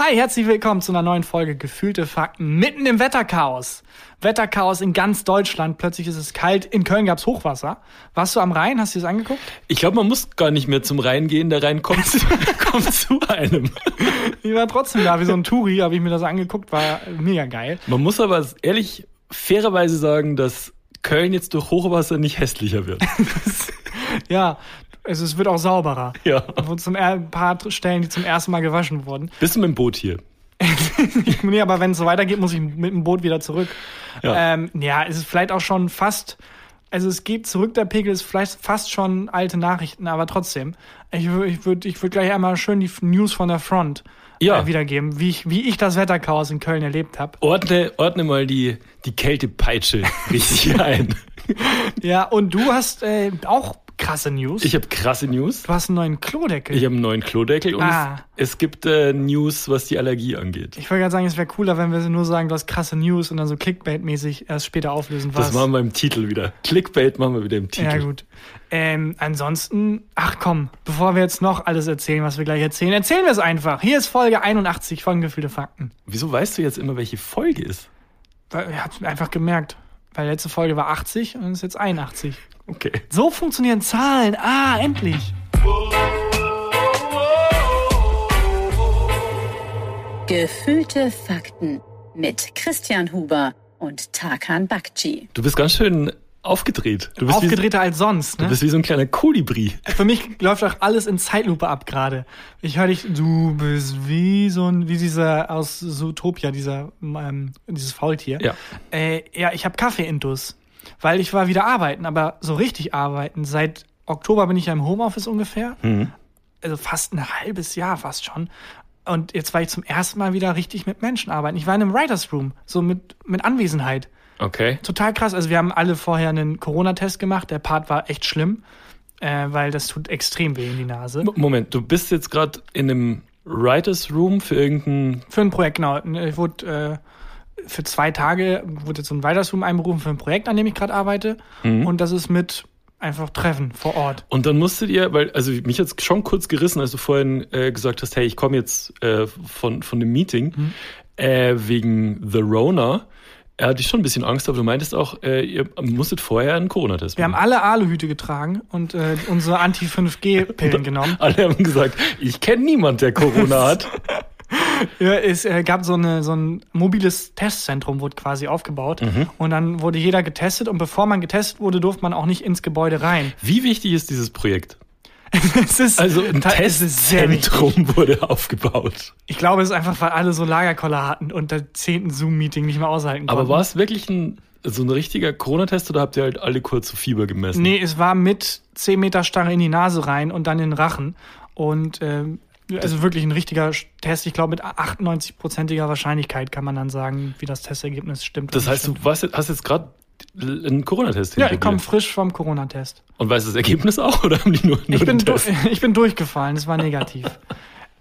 Hi, herzlich willkommen zu einer neuen Folge Gefühlte Fakten mitten im Wetterchaos. Wetterchaos in ganz Deutschland. Plötzlich ist es kalt. In Köln gab's Hochwasser. Warst du am Rhein? Hast du das angeguckt? Ich glaube, man muss gar nicht mehr zum Rhein gehen. Der Rhein kommt, kommt zu einem. Ich war trotzdem da, wie so ein Touri, habe ich mir das angeguckt. War mega geil. Man muss aber ehrlich, fairerweise sagen, dass Köln jetzt durch Hochwasser nicht hässlicher wird. ja, also es wird auch sauberer. Ja. Zum ein paar Stellen, die zum ersten Mal gewaschen wurden. Bist du mit dem Boot hier? nee, aber wenn es so weitergeht, muss ich mit dem Boot wieder zurück. Ja. Ähm, ja, es ist vielleicht auch schon fast, also es geht zurück, der Pegel ist vielleicht fast schon alte Nachrichten, aber trotzdem. Ich würde ich würd, ich würd gleich einmal schön die News von der Front Ja. äh, wiedergeben, wie ich, wie ich das Wetterchaos in Köln erlebt habe. Ordne, ordne mal die, die Kältepeitsche richtig ein. Ja, und du hast äh, auch krasse News. Ich habe krasse News. du hast einen neuen Klodeckel. Ich habe einen neuen Klodeckel und Ah. es, es gibt äh, News, was die Allergie angeht. Ich wollte gerade sagen, es wäre cooler, wenn wir nur sagen, du hast krasse News und dann so Clickbait-mäßig erst später auflösen, was. Das machen wir im Titel wieder. Clickbait machen wir wieder im Titel. Ja, gut. Ähm, ansonsten, ach komm, bevor wir jetzt noch alles erzählen, was wir gleich erzählen, erzählen wir es einfach. Hier ist Folge 81 von Gefühlte Fakten. Wieso weißt du jetzt immer, welche Folge ist? Weil, Ich hab's einfach gemerkt. Weil letzte Folge war 80 und es ist jetzt 81. Okay. So funktionieren Zahlen. Ah, endlich. Gefühlte Fakten mit Christian Huber und Tarkan Bakci. Du bist ganz schön aufgedreht. Du bist, wie, Aufgedrehter als sonst, du ne? bist wie so ein kleiner Kolibri. Für mich läuft auch alles in Zeitlupe ab gerade. Ich höre dich, du bist wie so ein, wie dieser aus Zootopia, dieser, ähm, dieses Faultier. Ja. Äh, ja, ich habe Kaffee-Intus, weil ich war wieder arbeiten, aber so richtig arbeiten. Seit Oktober bin ich ja im Homeoffice ungefähr. Also fast ein halbes Jahr fast schon. Und jetzt war ich zum ersten Mal wieder richtig mit Menschen arbeiten. Ich war in einem Writers Room, so mit, mit Anwesenheit. Okay. Total krass. Also wir haben alle vorher einen Corona-Test gemacht. Der Part war echt schlimm, äh, weil das tut extrem weh in die Nase. Moment, du bist jetzt gerade in einem Writers Room für irgendein. Für ein Projekt, genau. Ich wurde äh, für zwei Tage wurde jetzt so ein Writers Room einberufen für ein Projekt, an dem ich gerade arbeite. Und das ist mit einfach Treffen vor Ort. Und dann musstet ihr, weil, also mich hat's schon kurz gerissen, als du vorhin äh, gesagt hast, hey, ich komme jetzt äh, von, von dem Meeting Mhm. äh, wegen The Rona. Er hatte ich schon ein bisschen Angst, aber du meintest auch, äh, ihr musstet vorher einen Corona-Test Wir haben machen. alle Aluhüte getragen und äh, unsere Anti-5G-Pillen genommen. Alle haben gesagt, ich kenne niemand, der Corona hat. Ja, es äh, gab so, eine, so ein mobiles Testzentrum, wurde quasi aufgebaut. Und dann wurde jeder getestet. Und bevor man getestet wurde, durfte man auch nicht ins Gebäude rein. Wie wichtig ist dieses Projekt? es ist, Also ein. Testzentrum wurde aufgebaut. Ich glaube, es ist einfach, weil alle so Lagerkoller hatten und der zehnten Zoom-Meeting nicht mehr aushalten konnten. Aber war es wirklich ein, so ein richtiger Corona-Test oder habt ihr halt alle kurz so Fieber gemessen? Nee, es war mit 10 Meter Starre in die Nase rein und dann in den Rachen. Und ähm, also wirklich ein richtiger Test. Ich glaube, mit 98-prozentiger Wahrscheinlichkeit kann man dann sagen, wie das Testergebnis stimmt. Das heißt, nicht du jetzt- hast jetzt gerade einen Corona-Test stimmt. Ja, ich komme frisch vom Corona-Test. Und weißt du das Ergebnis auch oder haben die nur, nur Ich bin, Test? ich bin durchgefallen, es war negativ.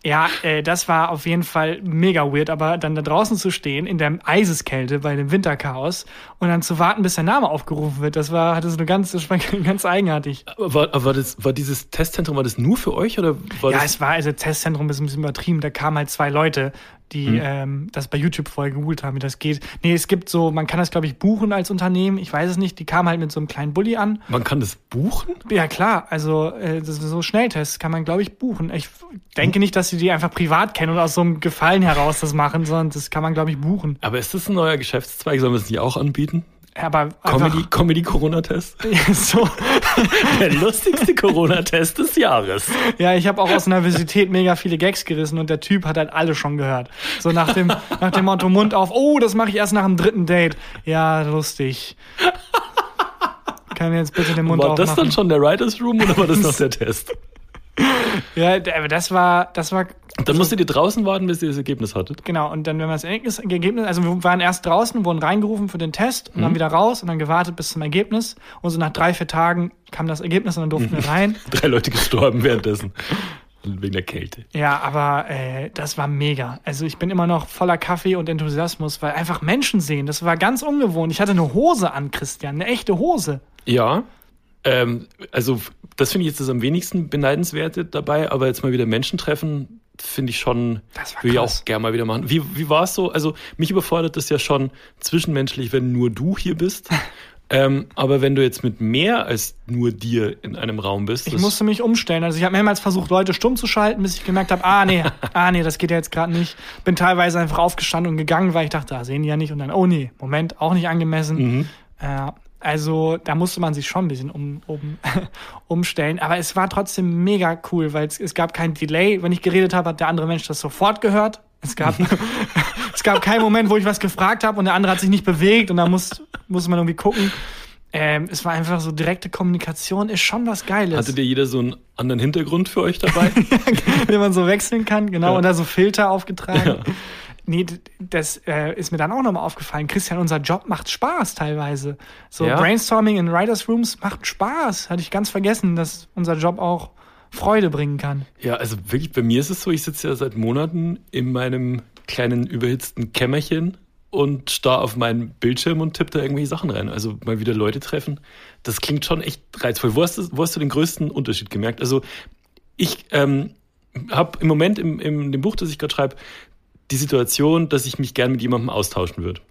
Ja, äh, das war auf jeden Fall mega weird, aber dann da draußen zu stehen, in der Eiseskälte bei dem Winterchaos und dann zu warten, bis der Name aufgerufen wird, das war, das ist eine ganz, das war ganz eigenartig. Aber War, war, das, war dieses Testzentrum, war das nur für euch oder war Ja, das? es war, also Testzentrum ist ein bisschen übertrieben, da kamen halt zwei Leute, die Mhm. ähm, das bei YouTube vorher gegoogelt haben, wie das geht. Nee, es gibt so, man kann das, glaube ich, buchen als Unternehmen, ich weiß es nicht, die kamen halt mit so einem kleinen Bulli an. Man kann das buchen? Ja, klar, also äh, so Schnelltests kann man, glaube ich, buchen. Ich denke nicht, dass sie die einfach privat kennen und aus so einem Gefallen heraus das machen, sondern das kann man, glaube ich, buchen. Aber ist das ein neuer Geschäftszweig? Sollen wir es nicht auch anbieten? Aber Comedy, Comedy Corona-Test? so, Der lustigste Corona-Test des Jahres. ja, ich habe auch aus Nervosität mega viele Gags gerissen und der Typ hat halt alle schon gehört. So nach dem, nach dem Motto Mund auf, oh, das mache ich erst nach dem dritten Date. Ja, lustig. Kann jetzt bitte den Mund War das aufmachen. dann schon der Writers Room oder war das noch der Test? Ja, aber das war, das war Dann musstet ihr draußen warten, bis ihr das Ergebnis hattet. Genau, und dann, wenn man das Ergebnis, Ergebnis, also wir waren erst draußen, wurden reingerufen für den Test und dann wieder raus und dann gewartet bis zum Ergebnis. Und so nach drei, vier Tagen kam das Ergebnis und dann durften wir rein. Drei Leute gestorben währenddessen. Wegen der Kälte. Ja, aber äh, das war mega. Also ich bin immer noch voller Kaffee und Enthusiasmus, weil einfach Menschen sehen, das war ganz ungewohnt. Ich hatte eine Hose an, Christian, eine echte Hose. Ja. Ähm, also, das finde ich jetzt das am wenigsten beneidenswerte dabei, aber jetzt mal wieder Menschen treffen, finde ich schon, will ich auch gerne mal wieder machen. Wie, wie war es so? Also mich überfordert das ja schon zwischenmenschlich, wenn nur du hier bist. ähm, aber wenn du jetzt mit mehr als nur dir in einem Raum bist, Ich musste mich umstellen. Also ich habe mehrmals versucht, Leute stumm zu schalten, bis ich gemerkt habe, ah nee, ah nee, das geht ja jetzt gerade nicht. Bin teilweise einfach aufgestanden und gegangen, weil ich dachte, da sehen die ja nicht. Und dann, oh nee, Moment, auch nicht angemessen. Mhm. Äh, also da musste man sich schon ein bisschen um, um, umstellen. Aber es war trotzdem mega cool, weil es, es gab kein Delay. Wenn ich geredet habe, hat der andere Mensch das sofort gehört. Es gab, es gab keinen Moment, wo ich was gefragt habe und der andere hat sich nicht bewegt und da muss, muss man irgendwie gucken. Ähm, es war einfach so direkte Kommunikation, ist schon was Geiles. Hattet ihr jeder so einen anderen Hintergrund für euch dabei? den man so wechseln kann, genau, Ja. und da so Filter aufgetragen. Ja. Nee, das äh, ist mir dann auch nochmal aufgefallen. Christian, unser Job macht Spaß teilweise. So Ja. Brainstorming in Writers Rooms macht Spaß. Hatte ich ganz vergessen, dass unser Job auch Freude bringen kann. Ja, also wirklich, bei mir ist es so, ich sitze ja seit Monaten in meinem kleinen überhitzten Kämmerchen und starr auf meinen Bildschirm und tippe da irgendwelche Sachen rein. Also mal wieder Leute treffen. Das klingt schon echt reizvoll. Wo hast du, wo hast du den größten Unterschied gemerkt? Also ich ähm, habe im Moment im, im dem Buch, das ich gerade schreibe, die Situation, dass ich mich gern mit jemandem austauschen würde.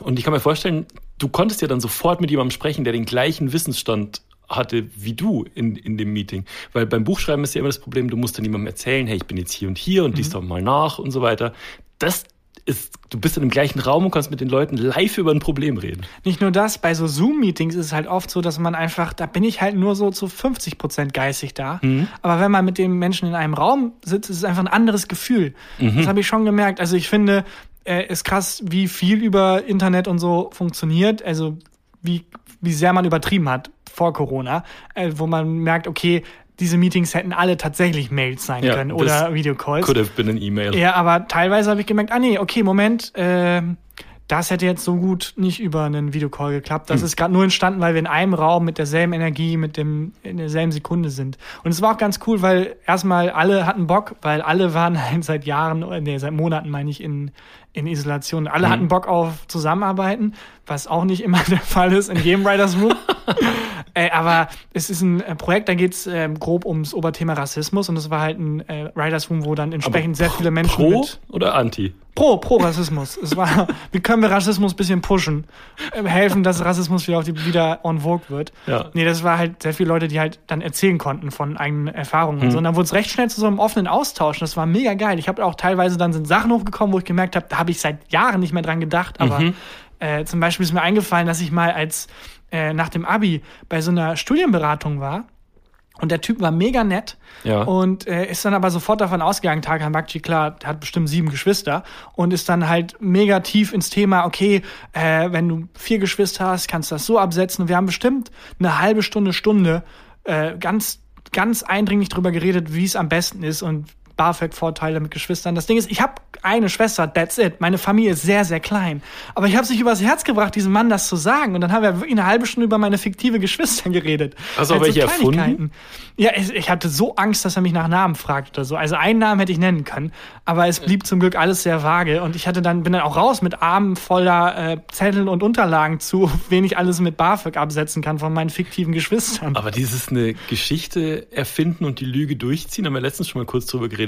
Und ich kann mir vorstellen, du konntest ja dann sofort mit jemandem sprechen, der den gleichen Wissensstand hatte wie du in, in dem Meeting. Weil beim Buchschreiben ist ja immer das Problem, du musst dann jemandem erzählen, hey, ich bin jetzt hier und hier und liest doch mal nach und so weiter. Das ist, du bist in dem gleichen Raum und kannst mit den Leuten live über ein Problem reden. Nicht nur das, bei so Zoom-Meetings ist es halt oft so, dass man einfach, da bin ich halt nur so zu 50 Prozent geistig da. Aber wenn man mit dem Menschen in einem Raum sitzt, ist es einfach ein anderes Gefühl. Das habe ich schon gemerkt. Also ich finde, äh, ist krass, wie viel über Internet und so funktioniert. Also wie, wie sehr man übertrieben hat vor Corona, äh, wo man merkt, okay, diese Meetings hätten alle tatsächlich Mails sein Ja, können oder Videocalls. Could have been an E-Mail. Ja, aber teilweise habe ich gemerkt, ah nee, okay, Moment, ähm, das hätte jetzt so gut nicht über einen Videocall geklappt. Das ist gerade nur entstanden, weil wir in einem Raum mit derselben Energie, mit dem in derselben Sekunde sind. Und es war auch ganz cool, weil erstmal alle hatten Bock, weil alle waren halt seit Jahren, äh, nee, seit Monaten meine ich in in Isolation. Alle hatten Bock auf Zusammenarbeiten, was auch nicht immer der Fall ist in jedem Writers Room. äh, aber es ist ein äh, Projekt, da geht es ähm, grob ums Oberthema Rassismus und es war halt ein äh, Writers Room, wo dann entsprechend sehr viele Menschen Pro mit oder Anti? Pro, pro Rassismus. Es war, wie können wir Rassismus ein bisschen pushen? Äh, helfen, dass Rassismus wieder auf die, wieder on vogue wird. Ja. Nee, das war halt sehr viele Leute, die halt dann erzählen konnten von eigenen Erfahrungen und so. Und dann wurde es recht schnell zu so einem offenen Austausch. Und das war mega geil. Ich habe auch teilweise dann sind Sachen hochgekommen, wo ich gemerkt habe, da habe ich seit Jahren nicht mehr dran gedacht. Aber äh, zum Beispiel ist mir eingefallen, dass ich mal als äh, nach dem Abi bei so einer Studienberatung war. Und der Typ war mega nett Ja. und äh, ist dann aber sofort davon ausgegangen, Tarkan Bakci, klar, der hat bestimmt sieben Geschwister und ist dann halt mega tief ins Thema, okay, äh, wenn du vier Geschwister hast, kannst du das so absetzen. Und wir haben bestimmt eine halbe Stunde, Stunde äh, ganz, ganz eindringlich drüber geredet, wie es am besten ist und BAföG-Vorteile mit Geschwistern. Das Ding ist, ich habe eine Schwester, that's it. Meine Familie ist sehr, sehr klein. Aber ich habe sich übers Herz gebracht, diesem Mann das zu sagen. Und dann haben wir wirklich eine halbe Stunde über meine fiktive Geschwister geredet. Hast du auch Halt welche erfunden? Ja, ich, ich hatte so Angst, dass er mich nach Namen fragt oder so. Also einen Namen hätte ich nennen können, aber es blieb zum Glück alles sehr vage und ich hatte dann bin dann auch raus mit Armen voller äh, Zetteln und Unterlagen zu, wen ich alles mit BAföG absetzen kann von meinen fiktiven Geschwistern. Aber dieses eine Geschichte erfinden und die Lüge durchziehen, haben wir letztens schon mal kurz drüber geredet.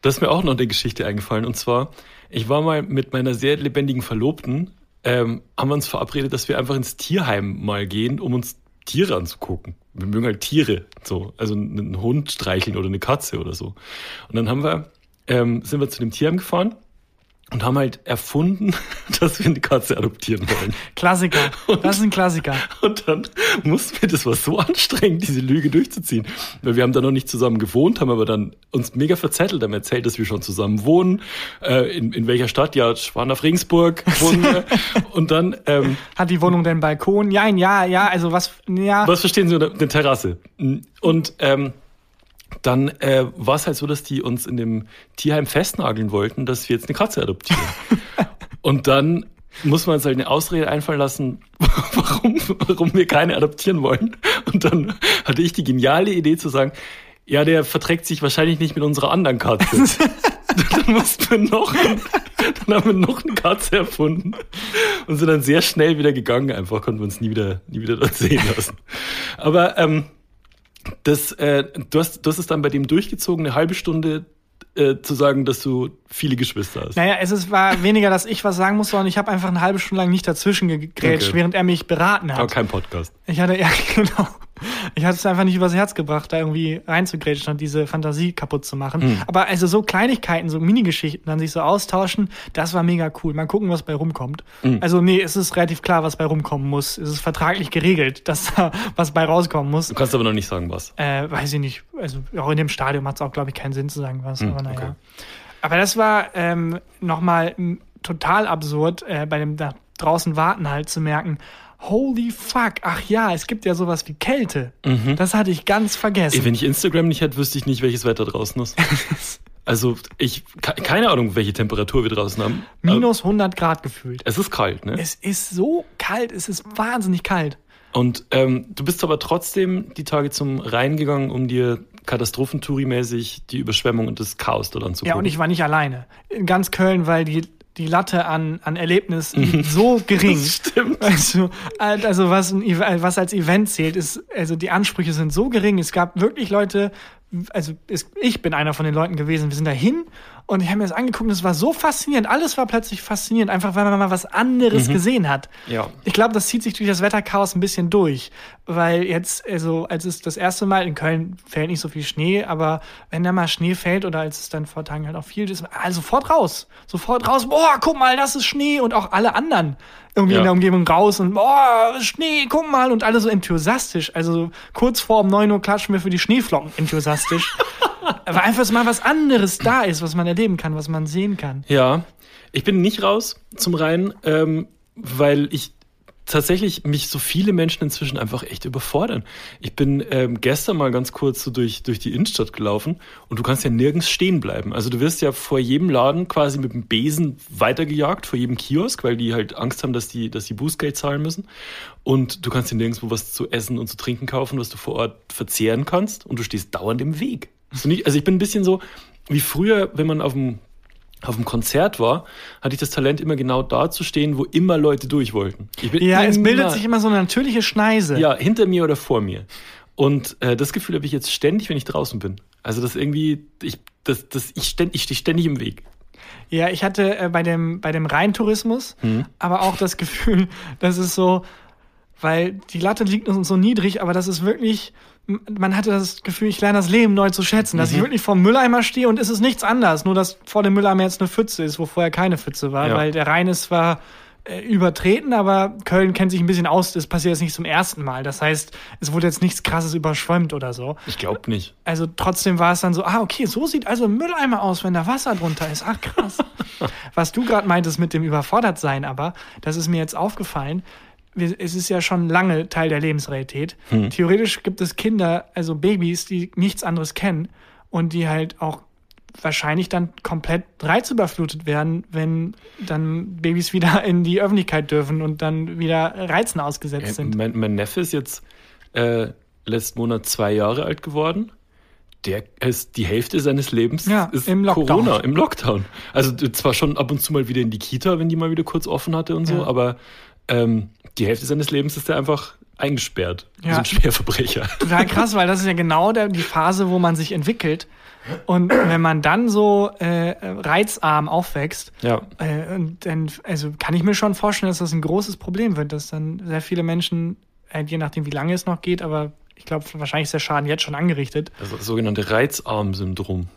Das ist mir auch noch eine Geschichte eingefallen. Und zwar, ich war mal mit meiner sehr lebendigen Verlobten, ähm, haben wir uns verabredet, dass wir einfach ins Tierheim mal gehen, um uns Tiere anzugucken. Wir mögen halt Tiere, so, also einen Hund streicheln oder eine Katze oder so. Und dann haben wir, ähm, sind wir zu dem Tierheim gefahren und haben halt erfunden, dass wir eine Katze adoptieren wollen. Klassiker. Das ist ein Klassiker. Und dann mussten wir, das war so anstrengend, diese Lüge durchzuziehen. Weil wir haben da noch nicht zusammen gewohnt, haben aber dann uns mega verzettelt, haben erzählt, dass wir schon zusammen wohnen. Äh, in, in welcher Stadt? Ja, waren auf Regensburg wohnen wir. Und dann, ähm, Hat die Wohnung denn Balkon? Ja, ja, ja, also was, ja. was verstehen Sie unter eine Terrasse? Und ähm, dann äh, war es halt so, dass die uns in dem Tierheim festnageln wollten, dass wir jetzt eine Katze adoptieren. Und dann muss man uns halt eine Ausrede einfallen lassen, warum, warum wir keine adoptieren wollen. Und dann hatte ich die geniale Idee zu sagen, ja, der verträgt sich wahrscheinlich nicht mit unserer anderen Katze. dann mussten wir noch, dann haben wir noch eine Katze erfunden und sind dann sehr schnell wieder gegangen. Einfach konnten wir uns nie wieder, nie wieder dort sehen lassen. Aber ähm, das, äh, du, hast, du hast es dann bei dem durchgezogen, eine halbe Stunde äh, zu sagen, dass du viele Geschwister hast. Naja, es ist, war weniger, dass ich was sagen musste, sondern ich habe einfach eine halbe Stunde lang nicht dazwischen gegrätscht, Okay. während er mich beraten hat. Aber kein Podcast. Ich hatte, ja, genau. Ich hatte es einfach nicht übers Herz gebracht, da irgendwie reinzugrätschen und diese Fantasie kaputt zu machen. Hm. Aber also so Kleinigkeiten, so Minigeschichten, dann sich so austauschen, das war mega cool. Mal gucken, was bei rumkommt. Hm. Also nee, es ist relativ klar, was bei rumkommen muss. Es ist vertraglich geregelt, dass da was bei rauskommen muss. Du kannst aber noch nicht sagen, was. Äh, weiß ich nicht. Also auch in dem Stadium hat es auch, glaube ich, keinen Sinn zu sagen, was. aber naja. okay. Aber das war ähm, nochmal total absurd, äh, bei dem da draußen warten halt zu merken, holy fuck, ach ja, es gibt ja sowas wie Kälte. Das hatte ich ganz vergessen. Ey, wenn ich Instagram nicht hätte, wüsste ich nicht, welches Wetter draußen ist. Also ich, ke- keine Ahnung, welche Temperatur wir draußen haben. Minus 100 Grad gefühlt. Es ist kalt, ne? Es ist so kalt, es ist wahnsinnig kalt. Und ähm, du bist aber trotzdem die Tage zum Rhein gegangen, um dir Katastrophentouri-mäßig die Überschwemmung und das Chaos dort anzugucken. Ja, und ich war nicht alleine. In ganz Köln, weil die, die Latte an, an Erlebnis so gering. Das stimmt. Also, also was, ein, Ev- was als Event zählt, ist, also die Ansprüche sind so gering. Es gab wirklich Leute, also es, ich bin einer von den Leuten gewesen, wir sind da hin und ich habe mir das angeguckt und es war so faszinierend. Alles war plötzlich faszinierend, einfach weil man mal was anderes gesehen hat. Ja. Ich glaube, das zieht sich durch das Wetterchaos ein bisschen durch, weil jetzt, also als es das erste Mal in Köln fällt nicht so viel Schnee, aber wenn da mal Schnee fällt oder als es dann vor Tagen halt auch viel ist, also sofort raus, sofort raus, boah, guck mal, das ist Schnee und auch alle anderen irgendwie Ja. in der Umgebung raus und boah, Schnee, guck mal und alle so enthusiastisch, also kurz vor um 9 Uhr klatschen wir für die Schneeflocken enthusiastisch. Aber einfach mal was anderes da ist, was man erleben kann, was man sehen kann. Ja, ich bin nicht raus zum Rhein, ähm, weil ich tatsächlich mich so viele Menschen inzwischen einfach echt überfordern. Ich bin ähm, gestern mal ganz kurz so durch, durch die Innenstadt gelaufen und du kannst ja nirgends stehen bleiben. Also du wirst ja vor jedem Laden quasi mit dem Besen weitergejagt, vor jedem Kiosk, weil die halt Angst haben, dass die, dass die Bußgeld zahlen müssen. Und du kannst dir nirgendwo was zu essen und zu trinken kaufen, was du vor Ort verzehren kannst und du stehst dauernd im Weg. Also, nicht, also ich bin ein bisschen so wie früher, wenn man auf dem auf dem Konzert war, hatte ich das Talent, immer genau da zu stehen, wo immer Leute durch wollten. Ich bin Ja, es bildet sich immer so eine natürliche Schneise. ja, hinter mir oder vor mir. Und äh, das Gefühl habe ich jetzt ständig, wenn ich draußen bin. Also das irgendwie, ich, das, das, ich, ständ, ich stehe ständig im Weg. Ja, ich hatte äh, bei dem, bei dem Rheintourismus Mhm. aber auch das Gefühl, dass es so, weil die Latte liegt uns so niedrig, aber das ist wirklich, man hatte das Gefühl, ich lerne das Leben neu zu schätzen, Mhm. dass ich wirklich vor dem Mülleimer stehe und es ist nichts anderes, nur dass vor dem Mülleimer jetzt eine Pfütze ist, wo vorher keine Pfütze war, Ja. weil der Rhein ist zwar äh, übertreten, aber Köln kennt sich ein bisschen aus, das passiert jetzt nicht zum ersten Mal. Das heißt, es wurde jetzt nichts krasses überschwemmt oder so. Ich glaube nicht. Also trotzdem war es dann so, ah, okay, so sieht also ein Mülleimer aus, wenn da Wasser drunter ist. Ach, krass. Was du gerade meintest mit dem Überfordertsein, aber, das ist mir jetzt aufgefallen. Es ist ja schon lange Teil der Lebensrealität. Theoretisch gibt es Kinder, also Babys, die nichts anderes kennen und die halt auch wahrscheinlich dann komplett reizüberflutet werden, wenn dann Babys wieder in die Öffentlichkeit dürfen und dann wieder Reizen ausgesetzt Äh, sind. mein, mein Neffe ist jetzt äh, letzten Monat zwei Jahre alt geworden. Der ist die Hälfte seines Lebens Ja, ist im Lockdown. Corona, im Lockdown. Also zwar schon ab und zu mal wieder in die Kita, wenn die mal wieder kurz offen hatte und so, Ja. aber ähm, die Hälfte seines Lebens ist er einfach eingesperrt. Ja. So ein Schwerverbrecher. Total krass, weil das ist ja genau der, die Phase, wo man sich entwickelt. Und wenn man dann so äh, reizarm aufwächst, Ja. äh, und dann also kann ich mir schon vorstellen, dass das ein großes Problem wird, dass dann sehr viele Menschen, äh, je nachdem wie lange es noch geht, aber ich glaube, wahrscheinlich ist der Schaden jetzt schon angerichtet. Also das sogenannte Reizarm-Syndrom.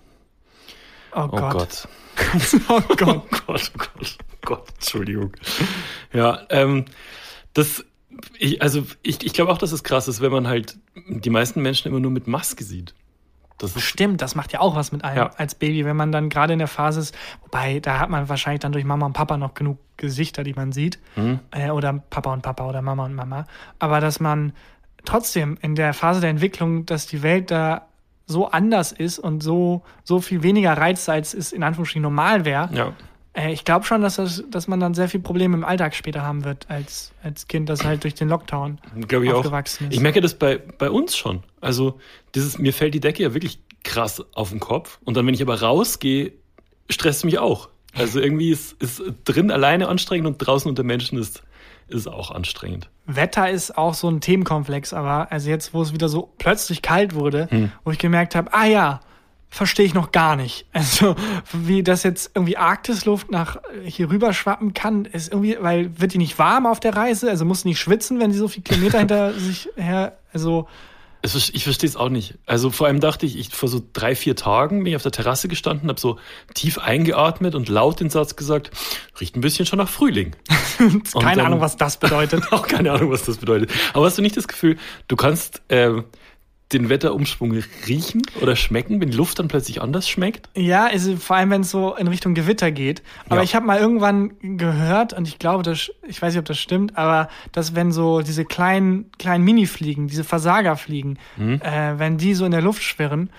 Oh, Oh Gott. Gott. Oh Gott. Oh Gott, oh Gott, oh Gott, Entschuldigung. Ja, ähm, das, ich, also ich, ich glaube auch, dass es krass ist, wenn man halt die meisten Menschen immer nur mit Maske sieht. Das Stimmt, das macht ja auch was mit einem Ja. als Baby, wenn man dann gerade in der Phase ist. Wobei, da hat man wahrscheinlich dann durch Mama und Papa noch genug Gesichter, die man sieht. Mhm. Äh, oder Papa und Papa oder Mama und Mama. Aber dass man trotzdem in der Phase der Entwicklung, dass die Welt da so anders ist und so, so viel weniger Reiz, als es in Anführungsstrichen normal wäre. ja. Äh, ich glaube schon, dass, das, dass man dann sehr viel Probleme im Alltag später haben wird als, als Kind, das halt durch den Lockdown ich auch. aufgewachsen ist. Ich merke das bei, bei uns schon. Also, dieses, mir fällt die Decke ja wirklich krass auf den Kopf. Und dann, wenn ich aber rausgehe, stresst es mich auch. Also irgendwie ist, ist drin alleine anstrengend und draußen unter Menschen ist, ist es auch anstrengend. Wetter ist auch so ein Themenkomplex, aber also jetzt, wo es wieder so plötzlich kalt wurde, Hm. wo ich gemerkt habe, ah ja, verstehe ich noch gar nicht. Also, wie das jetzt irgendwie Arktisluft nach hier rüber schwappen kann, ist irgendwie, weil wird die nicht warm auf der Reise? Also muss nicht schwitzen, wenn sie so viele Kilometer hinter sich her, also. Es, ich verstehe es auch nicht. Also vor allem dachte ich, ich vor so drei, vier Tagen bin ich auf der Terrasse gestanden, habe so tief eingeatmet und laut den Satz gesagt, riecht ein bisschen schon nach Frühling. keine Ahnung, was das bedeutet. auch keine Ahnung, was das bedeutet. Aber hast du nicht das Gefühl, du kannst äh, den Wetterumschwung riechen oder schmecken, wenn die Luft dann plötzlich anders schmeckt? Ja, also vor allem, wenn es so in Richtung Gewitter geht. Aber ja. ich habe mal irgendwann gehört, und ich glaube, das, ich weiß nicht, ob das stimmt, aber dass wenn so diese kleinen, kleinen Mini-Fliegen, diese Versagerfliegen, mhm. äh, wenn die so in der Luft schwirren,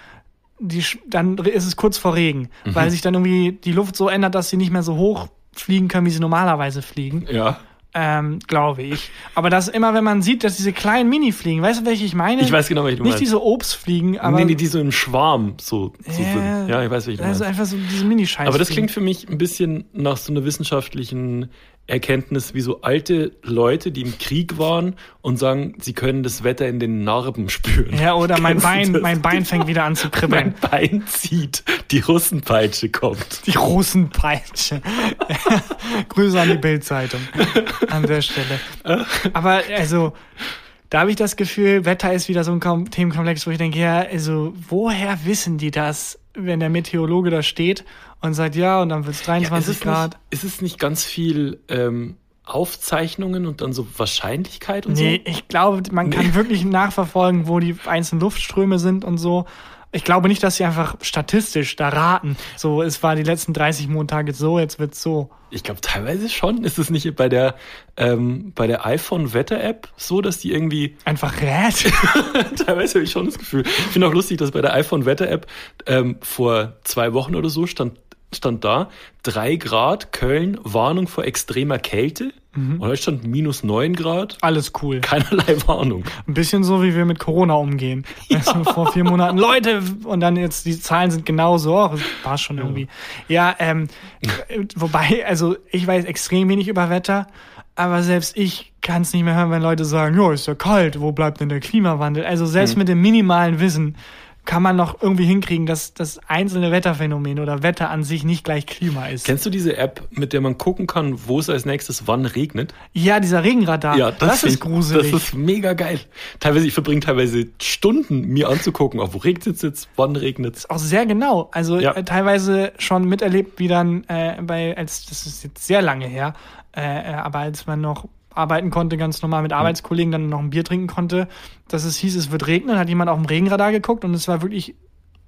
die, dann ist es kurz vor Regen, mhm. weil sich dann irgendwie die Luft so ändert, dass sie nicht mehr so hoch fliegen können, wie sie normalerweise fliegen. Ja ähm, glaube ich. Aber das immer, wenn man sieht, dass diese kleinen Mini-Fliegen, weißt du, welche ich meine? Ich weiß genau, welche du Nicht meinst. diese Obstfliegen, aber. Nee, nee, die so im Schwarm so, so yeah, sind. Ja, ich weiß, welche du meinst. Also einfach so diese Mini-Scheiße. Aber das klingt für mich ein bisschen nach so einer wissenschaftlichen Erkenntnis, wie so alte Leute, die im Krieg waren und sagen, sie können das Wetter in den Narben spüren. Ja, oder mein Bein, mein Bein fängt wieder an zu kribbeln. Mein Bein zieht, die Russenpeitsche kommt. Die Russenpeitsche. Grüße an die Bildzeitung an der Stelle. Aber also, da habe ich das Gefühl, Wetter ist wieder so ein Themenkomplex, wo ich denke, ja, also woher wissen die das, wenn der Meteorologe da steht und sagt, ja, und dann wird es 23 Grad. Nicht, ist es nicht ganz viel ähm, Aufzeichnungen und dann so Wahrscheinlichkeit und nee, so? Nee, ich glaube, man kann wirklich nachverfolgen, wo die einzelnen Luftströme sind und so. Ich glaube nicht, dass sie einfach statistisch da raten. So, es war die letzten 30 Montage so, jetzt wird's so. Ich glaube teilweise schon. Ist es nicht bei der ähm, bei der iPhone Wetter App so, dass die irgendwie einfach rät? teilweise habe ich schon das Gefühl. Ich finde auch lustig, dass bei der iPhone Wetter App ähm, vor zwei Wochen oder so stand stand da, drei Grad, Köln, Warnung vor extremer Kälte. Mhm. Und heute stand minus neun Grad. Alles cool. Keinerlei Warnung. Ein bisschen so, wie wir mit Corona umgehen. Ja. Weißt du, vor vier Monaten, Leute, und dann jetzt, die Zahlen sind genauso. War schon irgendwie. Ja, ähm, wobei, also ich weiß extrem wenig über Wetter, aber selbst ich kann es nicht mehr hören, wenn Leute sagen, ja, ist ja kalt, wo bleibt denn der Klimawandel? Also selbst mhm. mit dem minimalen Wissen kann man noch irgendwie hinkriegen, dass das einzelne Wetterphänomen oder Wetter an sich nicht gleich Klima ist. Kennst du diese App, mit der man gucken kann, wo es als nächstes wann regnet? Ja, dieser Regenradar. Ja, das, das ist gruselig. Das ist mega geil. Teilweise, ich verbringe teilweise Stunden, mir anzugucken, auf wo regnet es jetzt, wann regnet es. Auch sehr genau. Also ja. äh, teilweise schon miterlebt, wie dann äh, bei, als das ist jetzt sehr lange her, äh, äh aber als man noch arbeiten konnte, ganz normal mit Arbeitskollegen, dann noch ein Bier trinken konnte, dass es hieß, es wird regnen, hat jemand auf dem Regenradar geguckt und es war wirklich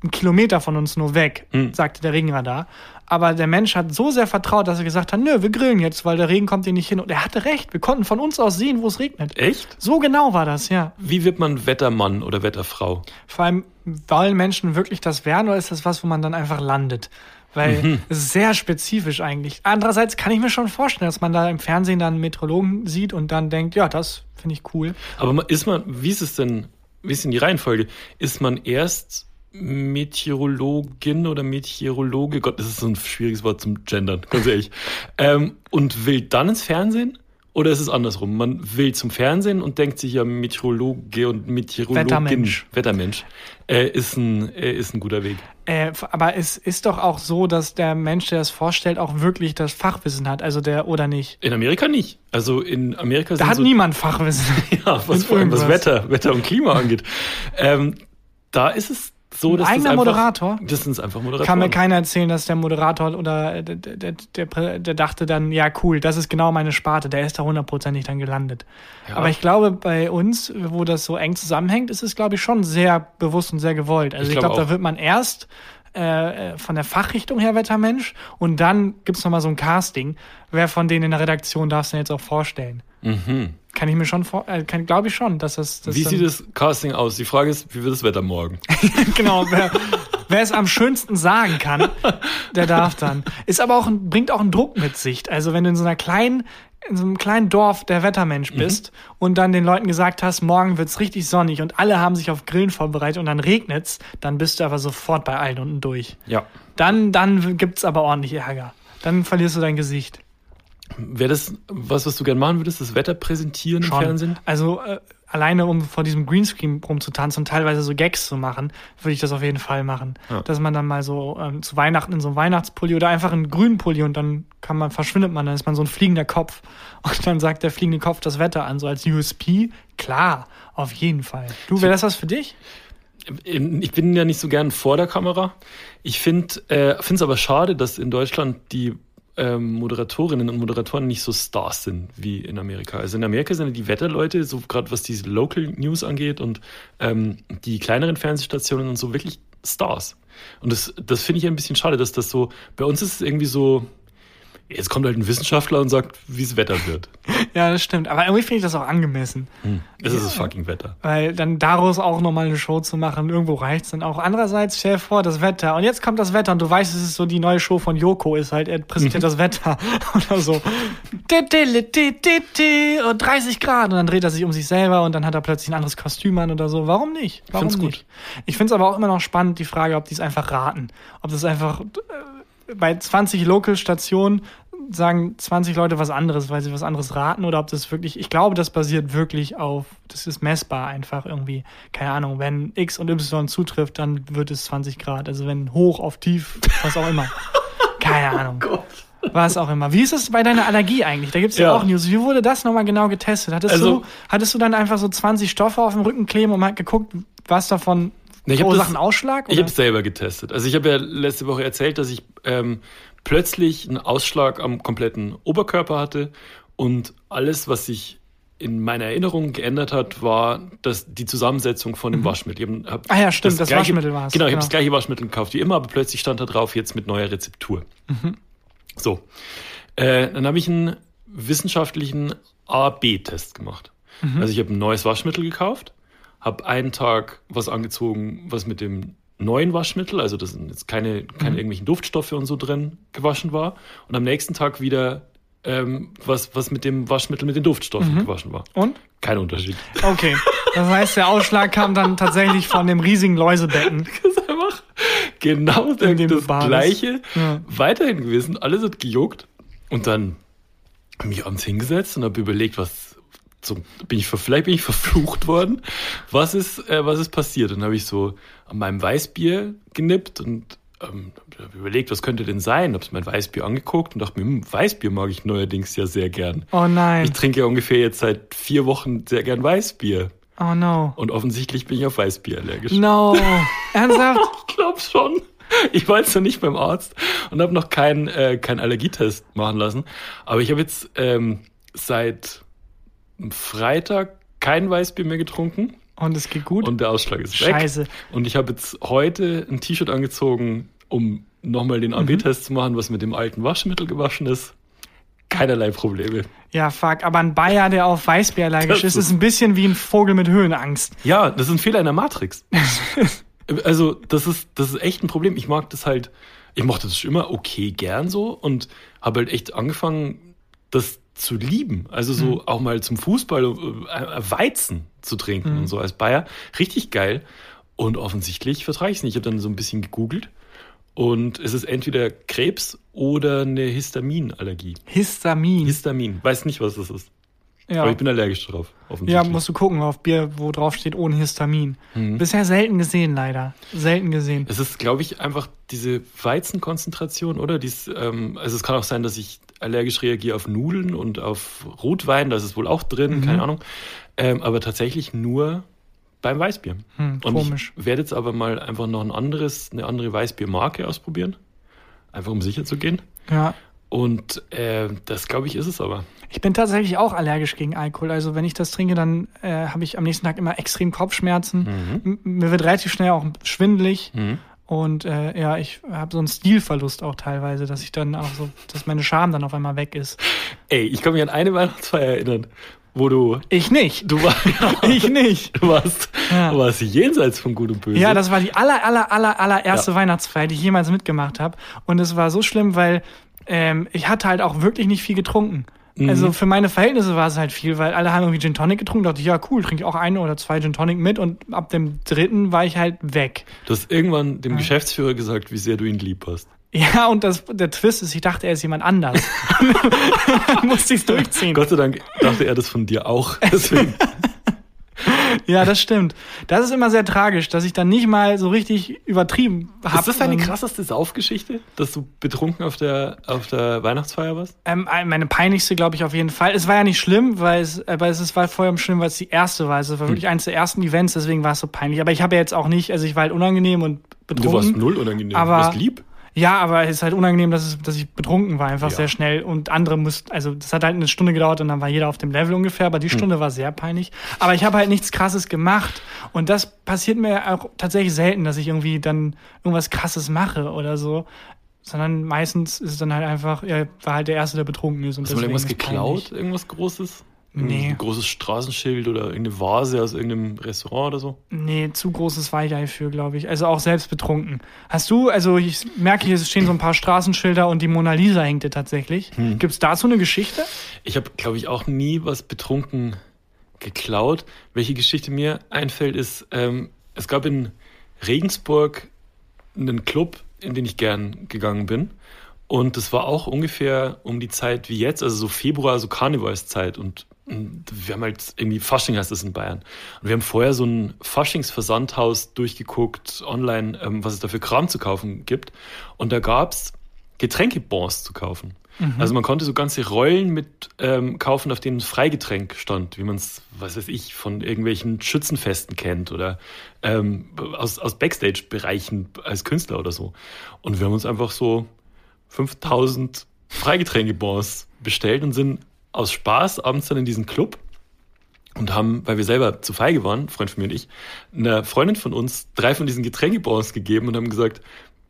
ein Kilometer von uns nur weg, mhm. sagte der Regenradar. Aber der Mensch hat so sehr vertraut, dass er gesagt hat, nö, wir grillen jetzt, weil der Regen kommt hier nicht hin. Und er hatte recht, wir konnten von uns aus sehen, wo es regnet. Echt? So genau war das, ja. Wie wird man Wettermann oder Wetterfrau? Vor allem, wollen Menschen wirklich das werden oder ist das was, wo man dann einfach landet? Weil mhm. es ist sehr spezifisch eigentlich. Andererseits kann ich mir schon vorstellen, dass man da im Fernsehen dann einen Meteorologen sieht und dann denkt, ja, das finde ich cool. Aber ist man, wie ist es denn, wie ist denn die Reihenfolge? Ist man erst Meteorologin oder Meteorologe, Gott, das ist so ein schwieriges Wort zum Gendern, ganz ehrlich, ähm, und will dann ins Fernsehen? Oder ist es andersrum? Man will zum Fernsehen und denkt sich ja, Meteorologe und Meteorologin, Wettermensch, Wettermensch äh, ist, ein, äh, ist ein guter Weg. Äh, aber es ist doch auch so, dass der Mensch, der das vorstellt, auch wirklich das Fachwissen hat, also der oder nicht? In Amerika nicht. Also in Amerika Da hat so, niemand Fachwissen. ja, was vor allem was Wetter, Wetter und Klima angeht. ähm, da ist es so, dass ein eigener das einfach, Moderator. Das sind einfach Moderatoren. Kann mir keiner erzählen, dass der Moderator oder der, der, der, der, dachte dann, ja cool, das ist genau meine Sparte, der ist da hundertprozentig dann gelandet. Ja. Aber ich glaube, bei uns, wo das so eng zusammenhängt, ist es, glaube ich, schon sehr bewusst und sehr gewollt. Also ich, ich glaube, glaub, da wird man erst äh, von der Fachrichtung her Wettermensch und dann gibt's noch mal so ein Casting. Wer von denen in der Redaktion darfst du denn jetzt auch vorstellen? Mhm. Kann ich mir schon vor, äh, glaube ich schon, dass das. das wie sieht das Casting aus? Die Frage ist, wie wird das Wetter morgen? genau, wer, wer es am schönsten sagen kann, der darf dann. Ist aber auch ein, bringt auch einen Druck mit sich. Also wenn du in so einer kleinen, in so einem kleinen Dorf der Wettermensch mhm. bist mhm. und dann den Leuten gesagt hast, morgen wird's richtig sonnig und alle haben sich auf Grillen vorbereitet und dann regnet's, dann bist du aber sofort bei allen unten durch. Ja. Dann, dann gibt's aber ordentlich Ärger. Dann verlierst du dein Gesicht. Wäre das was, was du gerne machen würdest, das Wetter präsentieren Schon. im Fernsehen? Also äh, alleine um vor diesem Greenscreen rumzutanzen und teilweise so Gags zu machen, würde ich das auf jeden Fall machen. Ja. Dass man dann mal so ähm, zu Weihnachten in so einem Weihnachtspulli oder einfach einen grünen Pulli und dann kann man, verschwindet man, dann ist man so ein fliegender Kopf. Und dann sagt der fliegende Kopf das Wetter an, so als USP. Klar, auf jeden Fall. Du, wäre das was für dich? Ich bin ja nicht so gern vor der Kamera. Ich finde es aber schade, dass in Deutschland die ähm, Moderatorinnen und Moderatoren nicht so Stars sind wie in Amerika. Also in Amerika sind die Wetterleute, so gerade was diese Local News angeht und ähm, die kleineren Fernsehstationen und so wirklich Stars. Und das, das finde ich ein bisschen schade, dass das so, bei uns ist es irgendwie so, Jetzt kommt halt ein Wissenschaftler und sagt, wie es Wetter wird. Ja, das stimmt. Aber irgendwie finde ich das auch angemessen. Hm. Es ist das fucking Wetter. Weil dann daraus auch nochmal eine Show zu machen, irgendwo reicht es dann auch. Andererseits, stell dir vor, das Wetter. Und jetzt kommt das Wetter und du weißt, es ist so die neue Show von Joko, ist halt, er präsentiert das Wetter oder so. Und 30 Grad. Und dann dreht er sich um sich selber und dann hat er plötzlich ein anderes Kostüm an oder so. Warum nicht? Warum find's nicht? Ich finde es aber auch immer noch spannend, die Frage, ob die es einfach raten. Ob das einfach äh, bei 20 Local-Stationen sagen 20 Leute was anderes, weil sie was anderes raten oder ob das wirklich, ich glaube, das basiert wirklich auf, das ist messbar einfach irgendwie, keine Ahnung, wenn X und Y zutrifft, dann wird es 20 Grad, also wenn hoch auf tief, was auch immer. Keine Ahnung. Oh Was auch immer. Wie ist es bei deiner Allergie eigentlich? Da gibt es ja. Ja. auch News. Wie wurde das nochmal genau getestet? Hattest, Also- du, hattest du dann einfach so 20 Stoffe auf dem Rücken kleben und mal geguckt, was davon Nee, ich hab verursachen das- Ausschlag? Ich oder? habe es selber getestet. Also ich habe ja letzte Woche erzählt, dass ich ähm, plötzlich einen Ausschlag am kompletten Oberkörper hatte und alles, was sich in meiner Erinnerung geändert hat, war dass die Zusammensetzung von dem Waschmittel. Ich hab, Ah ja, stimmt, das Waschmittel war's. Genau, ich habe Genau. das gleiche Waschmittel gekauft wie immer, aber plötzlich stand da drauf jetzt mit neuer Rezeptur. Mhm. So, äh, dann habe ich einen wissenschaftlichen A-B-Test gemacht. Mhm. Also ich habe ein neues Waschmittel gekauft, habe einen Tag was angezogen, was mit dem neuen Waschmittel, also das sind jetzt keine, keine Mhm. irgendwelchen Duftstoffe und so drin, gewaschen war. Und am nächsten Tag wieder ähm, was, was mit dem Waschmittel mit den Duftstoffen Mhm. gewaschen war. Und? Kein Unterschied. Okay. Das heißt, der Ausschlag kam dann tatsächlich von dem riesigen Läusebecken. Das ist einfach genau das badest. Gleiche. Ja. Weiterhin gewesen, alles hat gejuckt. Und dann habe ich mich abends hingesetzt und habe überlegt, was so, bin ich ver- vielleicht bin ich verflucht worden. Was ist, äh, was ist passiert? Und dann habe ich so an meinem Weißbier genippt und ähm, überlegt, was könnte denn sein? Habe mein Weißbier angeguckt und dachte mir, hm, Weißbier mag ich neuerdings ja sehr gern. Oh nein. Ich trinke ja ungefähr jetzt seit vier Wochen sehr gern Weißbier. Oh no. Und offensichtlich bin ich auf Weißbier allergisch. No. Ernsthaft? Ich glaube schon. Ich war jetzt noch nicht beim Arzt und habe noch keinen äh, keinen Allergietest machen lassen. Aber ich habe jetzt ähm, seit Freitag kein Weißbier mehr getrunken Und es geht gut? und der Ausschlag ist weg. Scheiße. Und ich habe jetzt heute ein T-Shirt angezogen, um nochmal den AB-Test zu machen, was mit dem alten Waschmittel gewaschen ist. Keinerlei Probleme. Ja, fuck. Aber ein Bayer, der auf Weißbier allergisch ist, ist ein bisschen wie ein Vogel mit Höhenangst. Ja, das ist ein Fehler in der Matrix. also, das ist, das ist echt ein Problem. Ich mag das halt, ich mochte das schon immer okay gern so und habe halt echt angefangen, das zu lieben. Also so auch mal zum Fußball äh, Weizen zu trinken und so als Bayer. Richtig geil. Und offensichtlich vertrage ich es nicht. Ich habe dann so ein bisschen gegoogelt und es ist entweder Krebs oder eine Histaminallergie. Histamin. Histamin. Weiß nicht, was das ist. Ja. Aber ich bin allergisch drauf. ja, musst du gucken auf Bier, wo drauf steht ohne Histamin. Mhm. Bisher selten gesehen, leider. Selten gesehen. Es ist, glaube ich, einfach diese Weizenkonzentration, oder? Dies, ähm, also es kann auch sein, dass ich allergisch reagiere auf Nudeln und auf Rotwein, da ist es wohl auch drin, Mhm. keine Ahnung. Ähm, aber tatsächlich nur beim Weißbier. Hm, und komisch. ich werde jetzt aber mal einfach noch ein anderes, eine andere Weißbiermarke ausprobieren. Einfach um sicher zu gehen. Ja. Und äh, das, glaube ich, ist es aber. Ich bin tatsächlich auch allergisch gegen Alkohol. Also wenn ich das trinke, dann äh, habe ich am nächsten Tag immer extrem Kopfschmerzen. M- Mir wird relativ schnell auch schwindelig. Mhm. Und äh, ja, ich habe so einen Stilverlust auch teilweise, dass ich dann auch so, dass meine Scham dann auf einmal weg ist. Ey, ich kann mich an eine Weihnachtsfeier erinnern, wo du. Ich nicht. Du, war, Ich nicht. du warst, Ja. du warst jenseits von Gut und Böse. Ja, das war die aller, aller, aller, allererste Ja. Weihnachtsfeier, die ich jemals mitgemacht habe. Und es war so schlimm, weil ähm, ich hatte halt auch wirklich nicht viel getrunken. Mhm. Also für meine Verhältnisse war es halt viel, weil alle haben irgendwie Gin Tonic getrunken. Da dachte ich, ja cool, trinke ich auch eine oder zwei Gin Tonic mit. Und ab dem dritten war ich halt weg. Du hast irgendwann dem Geschäftsführer gesagt, wie sehr du ihn lieb hast. Ja, und das, der Twist ist, ich dachte, er ist jemand anders. Musste ich es durchziehen. Gott sei Dank dachte er das von dir auch. Deswegen. Ja, das stimmt. Das ist immer sehr tragisch, dass ich dann nicht mal so richtig übertrieben habe. Ist das deine krasseste Saufgeschichte, dass du betrunken auf der, auf der Weihnachtsfeier warst? Ähm, meine peinlichste, glaube ich, auf jeden Fall. Es war ja nicht schlimm, weil es, aber es war vorher schlimm, weil es die erste war. Es war wirklich eines der ersten Events, deswegen war es so peinlich. Aber ich habe ja jetzt auch nicht, also ich war halt unangenehm und betrunken. Du warst null unangenehm, Aber- du warst lieb. Ja, aber es ist halt unangenehm, dass, es, dass ich betrunken war, einfach Ja. sehr schnell. Und andere mussten, also das hat halt eine Stunde gedauert und dann war jeder auf dem Level ungefähr, aber die Hm. Stunde war sehr peinlich. Aber ich habe halt nichts krasses gemacht. Und das passiert mir auch tatsächlich selten, dass ich irgendwie dann irgendwas krasses mache oder so. Sondern meistens ist es dann halt einfach, er war halt der Erste, der betrunken ist. Und Hast du mal deswegen irgendwas ist geklaut? peinlich. Irgendwas Großes? Nee. Ein großes Straßenschild oder irgendeine Vase aus irgendeinem Restaurant oder so? Nee, zu großes Weichei für, glaube ich. Also auch selbst betrunken. Hast du, also ich merke hier, es stehen so ein paar Straßenschilder und die Mona Lisa hängt dir tatsächlich. Hm. Gibt's dazu eine Geschichte? Ich habe, glaube ich, auch nie was betrunken geklaut. Welche Geschichte mir einfällt, ist, ähm, es gab in Regensburg einen Club, in den ich gern gegangen bin. Und das war auch ungefähr um die Zeit wie jetzt, also so Februar, so Karnevalszeit. Und wir haben halt irgendwie Fasching heißt das in Bayern. Und wir haben vorher so ein Faschingsversandhaus durchgeguckt, online, ähm, was es da für Kram zu kaufen gibt. Und da gab's Getränkebons zu kaufen. Also man konnte so ganze Rollen mit ähm, kaufen, auf denen Freigetränk stand, wie man es, was weiß ich, von irgendwelchen Schützenfesten kennt oder ähm, aus, aus Backstage-Bereichen als Künstler oder so. Und wir haben uns einfach so 5000 Freigetränkebons bestellt und sind aus Spaß abends dann in diesen Club und haben, weil wir selber zu feige waren, Freund von mir und ich, einer Freundin von uns drei von diesen Getränkebons gegeben und haben gesagt,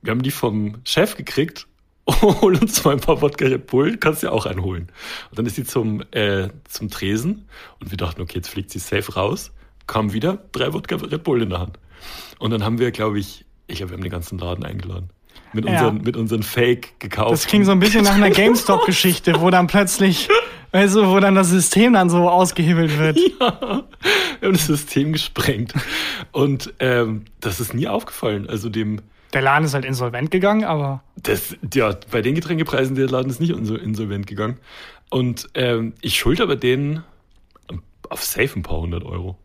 wir haben die vom Chef gekriegt, hol uns mal ein paar Wodka Red Bull, kannst dir auch einen holen. Und dann ist sie zum, äh, zum Tresen und wir dachten, okay, jetzt fliegt sie safe raus, kam wieder, drei Wodka Red Bull in der Hand. Und dann haben wir, glaube ich, ich glaube, wir haben den ganzen Laden eingeladen. Mit Ja. unseren, mit unseren Fake gekauft. Das klingt so ein bisschen nach einer GameStop-Geschichte, wo dann plötzlich, weißt du, wo dann das System dann so ausgehebelt wird. Wir haben das System gesprengt. Und ähm, das ist nie aufgefallen. Also dem, Der Laden ist halt insolvent gegangen, aber das, ja, bei den Getränkepreisen, der Laden ist nicht insol- insolvent gegangen. Und ähm, ich schulde aber denen auf safe ein paar hundert Euro.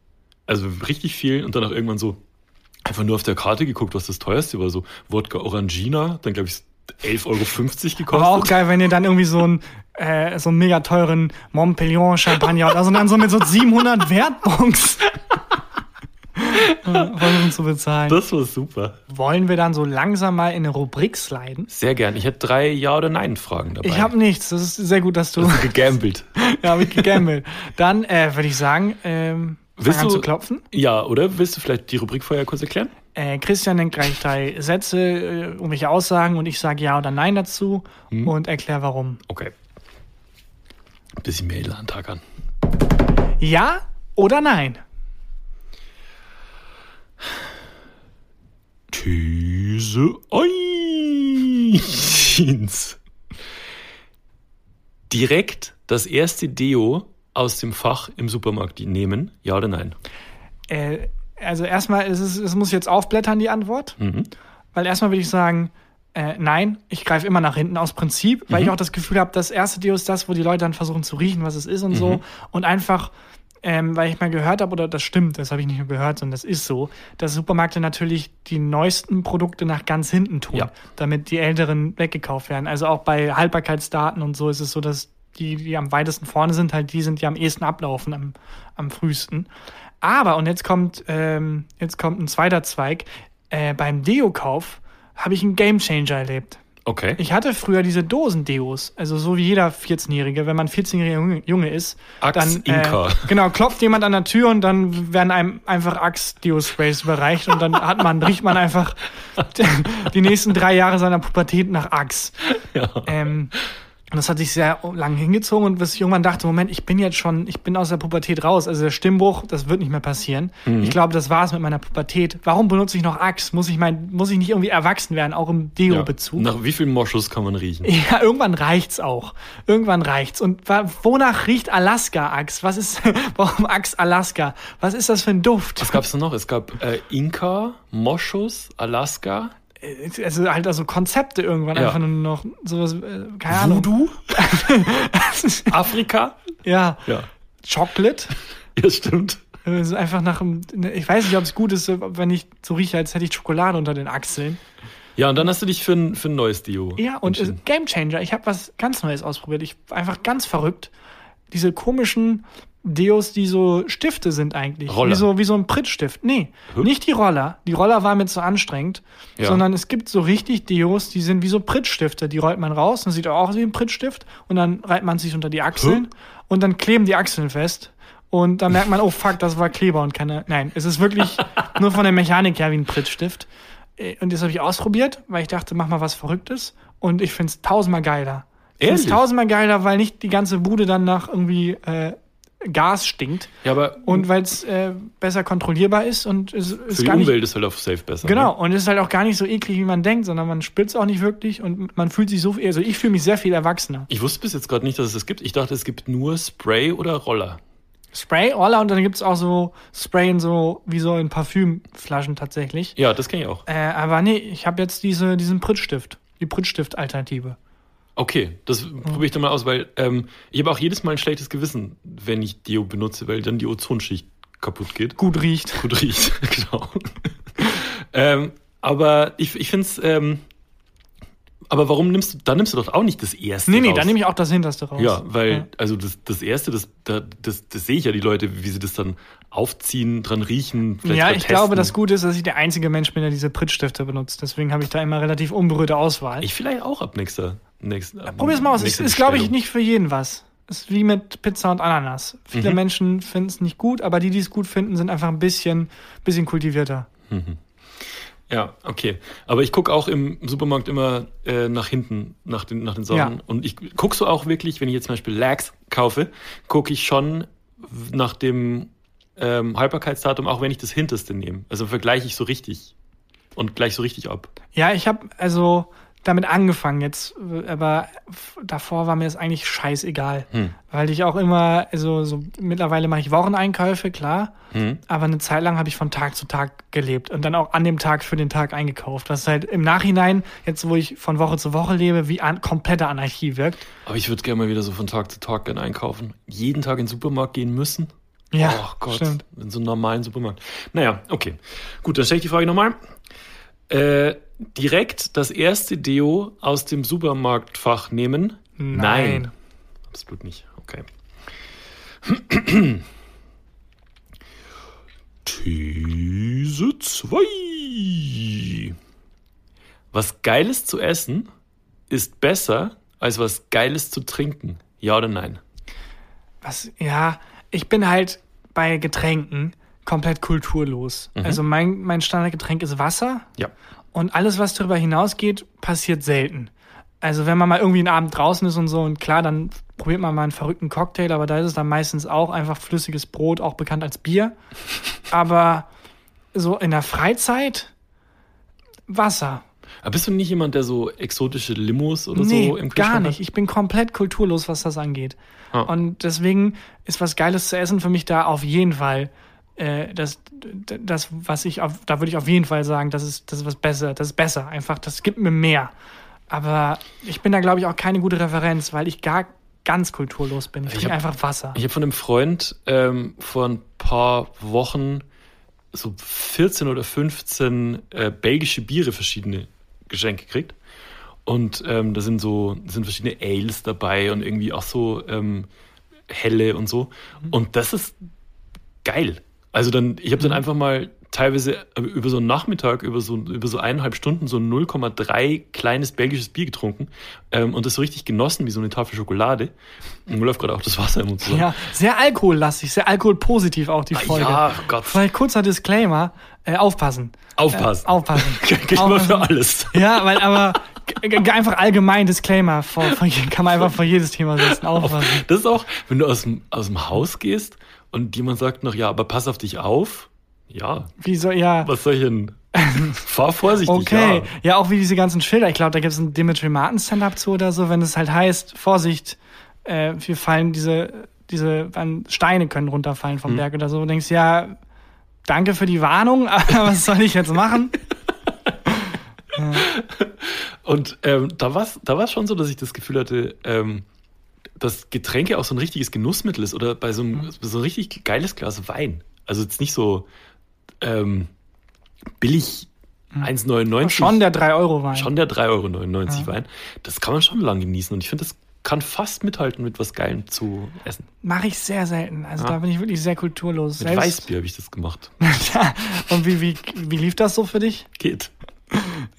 Also richtig viel und dann auch irgendwann so einfach nur auf der Karte geguckt, was das teuerste war. So Wodka Orangina, dann glaube ich 11,50 Euro gekostet. aber auch geil, wenn ihr dann irgendwie so einen, äh, so einen mega teuren Montpellier Champagner habt, also dann so mit so 700 Wertbons versuchen zu bezahlen. Das war super. Wollen wir dann so langsam mal in eine Rubrik sliden? Sehr gern. Ich hätte drei Ja- oder Nein-Fragen dabei. Ich habe nichts, das ist sehr gut, dass du, gegambelt. ja, hab ich gegambelt. Dann äh, würde ich sagen, ähm, Willst du- zu klopfen. Ja, oder? Willst du vielleicht die Rubrik vorher kurz erklären? Äh, Christian nennt gleich drei Sätze, äh, irgendwelche Aussagen und ich sage Ja oder Nein dazu Hm. und erkläre warum. Okay. Ein bisschen mehr Elan-Tag an. Ja oder Nein? These 1. Direkt das erste Deo aus dem Fach im Supermarkt nehmen, ja oder nein? Äh, also erstmal, es, ist, es muss jetzt aufblättern, die Antwort. Mhm. Weil erstmal würde ich sagen, äh, nein, ich greife immer nach hinten aus Prinzip, weil Mhm. ich auch das Gefühl habe, das erste Deo ist das, wo die Leute dann versuchen zu riechen, was es ist und Mhm. so. Und einfach, ähm, weil ich mal gehört habe, oder das stimmt, das habe ich nicht nur gehört, sondern das ist so, dass Supermärkte natürlich die neuesten Produkte nach ganz hinten tun, Ja. damit die älteren weggekauft werden. Also auch bei Haltbarkeitsdaten und so ist es so, dass die, die am weitesten vorne sind, halt die sind, die am ehesten ablaufen, am, am frühesten. Aber, und jetzt kommt, ähm, jetzt kommt ein zweiter Zweig, äh, beim Deo-Kauf habe ich einen Gamechanger erlebt. Okay. Ich hatte früher diese Dosendeos, also so wie jeder 14-Jährige, wenn man 14-jähriger Junge, ist, Axe dann. Äh, genau klopft jemand an der Tür und dann werden einem einfach Axe Deo Sprays überreicht und dann hat man riecht man einfach die nächsten drei Jahre seiner Pubertät nach Axe. ja. Ähm, und das hat sich sehr lang hingezogen und bis ich irgendwann dachte, Moment, ich bin jetzt schon, ich bin aus der Pubertät raus. Also der Stimmbruch, das wird nicht mehr passieren. Mhm. Ich glaube, das war's mit meiner Pubertät. Warum benutze ich noch Axe? Muss ich mein, muss ich nicht irgendwie erwachsen werden, auch im ja. Deo-Bezug? Nach wie viel Moschus kann man riechen? Ja, irgendwann reicht's auch. Irgendwann reicht's. Und wonach riecht Alaska Axe? Was ist, warum Axe Alaska? Was ist das für ein Duft? Was gab's da noch? Es gab äh, Inka, Moschus, Alaska, Also halt also Konzepte irgendwann Ja. einfach nur noch sowas, äh, keine Ahnung. Voodoo, Afrika. Ja. Ja. Chocolate. Ja, stimmt. Ist einfach nach einem, ich weiß nicht, ob es gut ist, wenn ich so rieche, als hätte ich Schokolade unter den Achseln. Ja, und dann hast du dich für ein, für ein neues Dio. Ja, und äh. Game Changer. Ich habe was ganz Neues ausprobiert. Ich einfach ganz verrückt. Diese komischen Deos, die so Stifte sind eigentlich. Roller. Wie so, wie so ein Prittstift. Nee, Hä? nicht die Roller. Die Roller waren mir zu anstrengend. Ja. Sondern es gibt so richtig Deos, die sind wie so Prittstifte. Die rollt man raus, dann sieht auch aus wie ein Prittstift. Und dann reibt man sich unter die Achseln. Und dann kleben die Achseln fest. Und dann merkt man, oh fuck, das war Kleber und keine. Nein, es ist wirklich nur von der Mechanik her wie ein Prittstift. Äh, Und das habe ich ausprobiert, weil ich dachte, mach mal was Verrücktes. Und ich finde es tausendmal geiler. Ich finde es Ehrlich? tausendmal geiler, weil nicht die ganze Bude dann nach irgendwie äh, Gas stinkt. Ja, aber Und weil es äh, besser kontrollierbar ist und es für ist die gar nicht. Umwelt ist halt auf Safe besser. Genau, Ne? und es ist halt auch gar nicht so eklig, wie man denkt, sondern man spürt es auch nicht wirklich und man fühlt sich so, also ich fühle mich sehr viel erwachsener. Ich wusste bis jetzt gerade nicht, dass es das gibt. Ich dachte, es gibt nur Spray oder Roller. Spray, Roller und dann gibt es auch so Spray in so, wie so in Parfümflaschen tatsächlich. Ja, das kenne ich auch. Äh, aber nee, ich habe jetzt diese, diesen Prittstift, die Prittstift-Alternative. Okay, das probiere ich dann mal aus, weil ähm, ich habe auch jedes Mal ein schlechtes Gewissen, wenn ich Deo benutze, weil dann die Ozonschicht kaputt geht. Gut riecht. Gut riecht, genau. ähm, aber ich, ich finde es, ähm, aber warum nimmst du, dann nimmst du doch auch nicht das erste Nee, nee, raus. dann nehme ich auch das hinterste raus. Ja, weil, Ja. also das, das erste, das, da- das, das sehe ich ja die Leute, wie sie das dann aufziehen, dran riechen. vielleicht Ja, ich glaube, testen. das Gute ist, dass ich der einzige Mensch bin, der diese Prittstifte benutzt. Deswegen habe ich da immer relativ unberührte Auswahl. Ich vielleicht auch ab nächster. Nächsten ab Probier's mal aus. Es ist, glaube ich, nicht für jeden was. Ist wie mit Pizza und Ananas. Viele Mhm. Menschen finden es nicht gut, aber die, die es gut finden, sind einfach ein bisschen, bisschen kultivierter. Ja, okay. Aber ich gucke auch im Supermarkt immer äh, nach hinten, nach den, nach den Sachen. Ja. Und ich gucke so auch wirklich, wenn ich jetzt zum Beispiel Lachs kaufe, gucke ich schon nach dem ähm, Haltbarkeitsdatum, auch wenn ich das hinterste nehme. Also vergleiche ich so richtig und gleich so richtig ab. Ja, ich habe also damit angefangen jetzt, aber davor war mir das eigentlich scheißegal. Hm. Weil ich auch immer, also so mittlerweile mache ich Wocheneinkäufe, klar. Hm. Aber eine Zeit lang habe ich von Tag zu Tag gelebt und dann auch an dem Tag für den Tag eingekauft. Was halt im Nachhinein, jetzt wo ich von Woche zu Woche lebe, wie an, komplette Anarchie wirkt. Aber ich würde gerne mal wieder so von Tag zu Tag gerne einkaufen. Jeden Tag in den Supermarkt gehen müssen. Ja, oh Gott, stimmt. in so einem normalen Supermarkt. Naja, okay. Gut, dann stelle ich die Frage nochmal. Äh, direkt das erste Deo aus dem Supermarktfach nehmen? Nein. Absolut nicht. Okay. These 2. Was Geiles zu essen ist besser als was Geiles zu trinken. Ja oder nein? Was, ja, ich bin halt bei Getränken komplett kulturlos. Also mein, mein Standardgetränk ist Wasser Ja. Und alles, was darüber hinausgeht, passiert selten. Also wenn man mal irgendwie einen Abend draußen ist und so, und klar, dann probiert man mal einen verrückten Cocktail, aber da ist es dann meistens auch einfach flüssiges Brot, auch bekannt als Bier. Aber so in der Freizeit Wasser. Aber bist du nicht jemand, der so exotische Limos oder nee, so im gar Kühlschrank nicht. Ich bin komplett kulturlos, was das angeht. Ah. Und deswegen ist was Geiles zu essen für mich da auf jeden Fall. Äh, das, das, was ich auf, da würde ich auf jeden Fall sagen, das ist, das ist was besser, das ist besser. Einfach, das gibt mir mehr. Aber ich bin da, glaube ich, auch keine gute Referenz, weil ich gar ganz kulturlos bin. Ich, Ich trinke einfach Wasser. Ich habe von einem Freund ähm, vor ein paar Wochen so 14 oder 15 äh, belgische Biere verschiedene geschenkt gekriegt. Und ähm, da sind so sind verschiedene Ales dabei und irgendwie auch so ähm, helle und so. Und das ist geil. Also dann, ich habe dann einfach mal teilweise über so einen Nachmittag, über so, über so eineinhalb Stunden so ein 0,3 kleines belgisches Bier getrunken ähm, und das so richtig genossen wie so eine Tafel Schokolade. Und mir läuft gerade auch das Wasser im Mund zusammen. Ja, sehr alkohollastig, sehr alkoholpositiv auch die Folge. Ja, Gott. Vielleicht kurzer Disclaimer, äh, aufpassen. Aufpassen. Äh, aufpassen. Geht immer für alles. Ja, weil aber einfach allgemein Disclaimer vor, vor, kann man einfach vor jedes Thema setzen. Aufpassen. Das ist auch, wenn du aus dem, aus dem Haus gehst und jemand sagt noch, ja, aber pass auf dich auf. Ja, Wie so, ja. was soll ich denn? Fahr vorsichtig, Okay. ja. Ja. auch wie diese ganzen Schilder. Ich glaube, da gibt es ein Dimitri Martin Stand-up zu oder so, wenn es halt heißt, Vorsicht, äh, wir fallen diese, diese Steine können runterfallen Mhm. vom Berg oder so. Du denkst, ja, danke für die Warnung, aber was soll ich jetzt machen? Und ähm, da war es da war's schon so, dass ich das Gefühl hatte, ähm, dass Getränke auch so ein richtiges Genussmittel ist oder bei so einem, Mhm. so ein richtig geiles Glas Wein. Also jetzt nicht so ähm, billig 1,99. Schon der 3-Euro-Wein. Schon der 3,99 Euro Wein. Das kann man schon lang genießen. Und ich finde, das kann fast mithalten mit was Geilem zu essen. Mache ich sehr selten. Also da bin ich wirklich sehr kulturlos. Mit Weißbier habe ich das gemacht. Und wie, wie, wie lief das so für dich? Geht.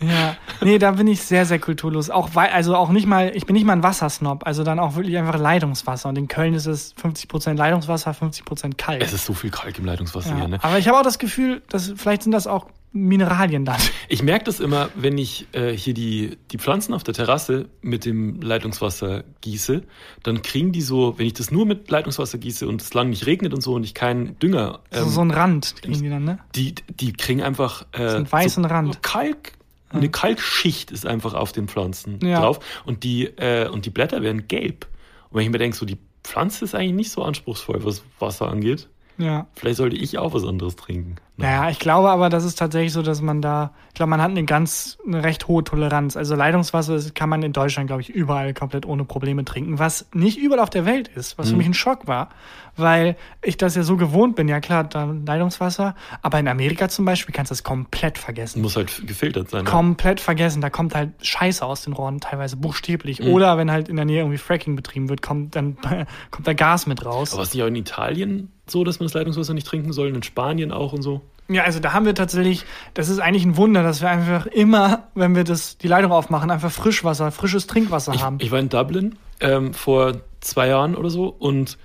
Ja, nee, da bin ich sehr, sehr kulturlos. Auch weil, also auch nicht mal, ich bin nicht mal ein Wassersnob, also dann auch wirklich einfach Leitungswasser. Und in Köln ist es 50% Leitungswasser, 50% Kalk. Es ist so viel Kalk im Leitungswasser ja. hier, ne? Aber ich habe auch das Gefühl, dass vielleicht sind das auch Mineralien dann. Ich merke das immer, wenn ich äh, hier die, die Pflanzen auf der Terrasse mit dem Leitungswasser gieße, dann kriegen die so, wenn ich das nur mit Leitungswasser gieße und es lang nicht regnet und so und ich keinen Dünger. Ähm, so, so einen Rand kriegen die dann, ne? Die, die kriegen einfach äh, so einen weißen so Rand. Kalk. Eine Kalkschicht ist einfach auf den Pflanzen Ja. drauf und die, äh, und die Blätter werden gelb. Und wenn ich mir denke, so die Pflanze ist eigentlich nicht so anspruchsvoll, was Wasser angeht, Ja. vielleicht sollte ich auch was anderes trinken. Naja, ich glaube aber, das ist tatsächlich so, dass man da, ich glaube, man hat eine ganz, eine recht hohe Toleranz. Also Leitungswasser kann man in Deutschland, glaube ich, überall komplett ohne Probleme trinken, was nicht überall auf der Welt ist, was für mich ein Schock war, weil ich das ja so gewohnt bin. Ja klar, da Leitungswasser, aber in Amerika zum Beispiel kannst du das komplett vergessen. Muss halt gefiltert sein. Komplett vergessen. Da kommt halt Scheiße aus den Rohren, teilweise buchstäblich. Oder wenn halt in der Nähe irgendwie Fracking betrieben wird, kommt dann kommt da Gas mit raus. Aber ist nicht auch in Italien so, dass man das Leitungswasser nicht trinken soll? In Spanien auch und so? Ja, also da haben wir tatsächlich, das ist eigentlich ein Wunder, dass wir einfach immer, wenn wir das, die Leitung aufmachen, einfach Frischwasser, frisches Trinkwasser Ich, haben. ich war in Dublin ähm, vor zwei Jahren oder so und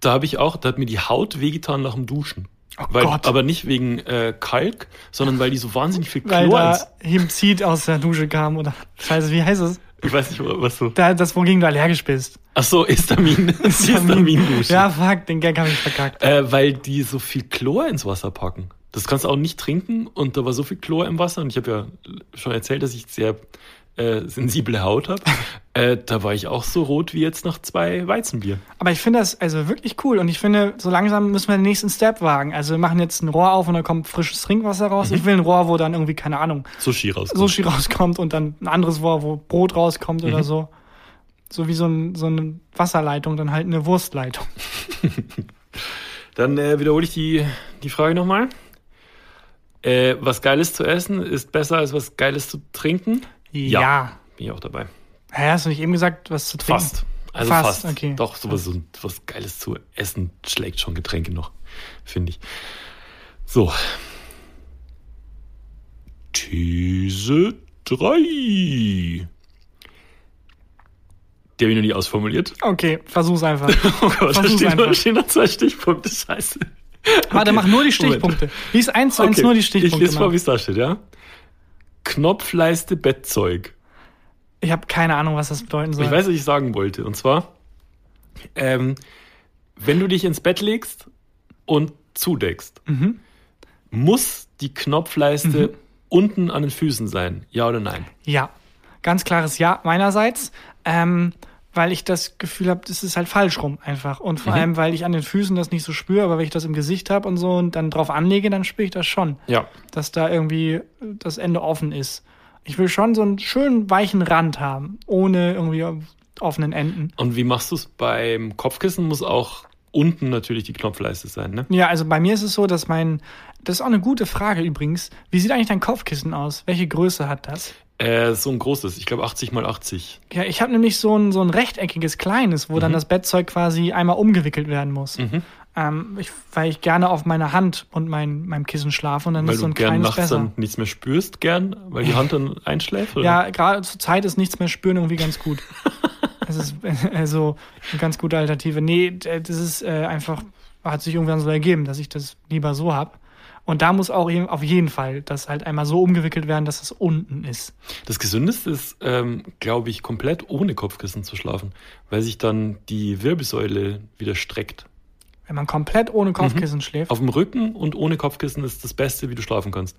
da habe ich auch, da hat mir die Haut wehgetan nach dem Duschen. Oh weil, Gott. Aber nicht wegen äh, Kalk, sondern weil die so wahnsinnig viel weil Chlor da ins, Hemzit aus der Dusche kam oder Scheiße, wie heißt es? Ich weiß nicht, was so. Da, das, wogegen du allergisch bist. Ach so, Histamin. Histamin-Dusche. Ja, fuck, den Gag habe ich verkackt. Äh, weil die so viel Chlor ins Wasser packen. Das kannst du auch nicht trinken und da war so viel Chlor im Wasser und ich habe ja schon erzählt, dass ich sehr äh, sensible Haut habe. äh, da war ich auch so rot wie jetzt nach zwei Weizenbier. Aber ich finde das also wirklich cool und ich finde, so langsam müssen wir den nächsten Step wagen. Also wir machen jetzt ein Rohr auf und da kommt frisches Trinkwasser raus. Ich will ein Rohr, wo dann irgendwie, keine Ahnung, Sushi raus. Sushi rauskommt und dann ein anderes Rohr, wo Brot rauskommt Mhm. oder so. So wie so, ein, so eine Wasserleitung, dann halt eine Wurstleitung. Dann äh, wiederhole ich die, die Frage nochmal. Äh, was Geiles zu essen ist besser als was Geiles zu trinken? Ja. Bin ich auch dabei. Hä, hast du nicht eben gesagt, was zu trinken? Fast. Also Fast, fast. okay. Doch, sowas so, was Geiles zu essen schlägt schon Getränke noch, finde ich. So. These 3. Die habe ich noch nie ausformuliert. Okay, versuch's einfach. Oh Gott, da Versuch's stehen, einfach. da stehen noch zwei Stichpunkte. Scheiße. Warte, mach nur die Stichpunkte. Lies eins zu eins nur die Ich Stichpunkte. lese mal, wie es da steht, ja? Knopfleiste Bettzeug. Ich habe keine Ahnung, was das bedeuten soll. Ich weiß, was ich sagen wollte. Und zwar, ähm, wenn du dich ins Bett legst und zudeckst, Mhm. muss die Knopfleiste unten an den Füßen sein? Ja oder nein? Ja, ganz klares Ja meinerseits, ähm, weil ich das Gefühl habe, das ist halt falsch rum einfach. Und vor Mhm. allem, weil ich an den Füßen das nicht so spüre, aber wenn ich das im Gesicht habe und so und dann drauf anlege, dann spüre ich das schon, Ja. dass da irgendwie das Ende offen ist. Ich will schon so einen schönen weichen Rand haben, ohne irgendwie offenen Enden. Und wie machst du es beim Kopfkissen? Muss auch unten natürlich die Knopfleiste sein, ne? Ja, also bei mir ist es so, dass mein, das ist auch eine gute Frage übrigens. Wie sieht eigentlich dein Kopfkissen aus? Welche Größe hat das? Äh, so ein großes, ich glaube 80 mal 80. Ja, ich habe nämlich so ein, so ein rechteckiges kleines, wo Mhm. dann das Bettzeug quasi einmal umgewickelt werden muss. Ähm, ich, weil ich gerne auf meiner Hand und mein, meinem Kissen schlafe und dann Weil ist so du ein gern kleines nachts besser. dann nichts mehr spürst, gern, weil die Hand dann einschläft? Oder? Ja, gerade zur Zeit ist nichts mehr spüren irgendwie ganz gut. das ist also eine ganz gute Alternative. Nee, das ist äh, einfach, hat sich irgendwann so ergeben, dass ich das lieber so hab. Und da muss auch eben auf jeden Fall das halt einmal so umgewickelt werden, dass es unten ist. Das Gesündeste ist, ähm, glaube ich, komplett ohne Kopfkissen zu schlafen, weil sich dann die Wirbelsäule wieder streckt. Wenn man komplett ohne Kopfkissen Mhm. schläft. Auf dem Rücken und ohne Kopfkissen ist das Beste, wie du schlafen kannst.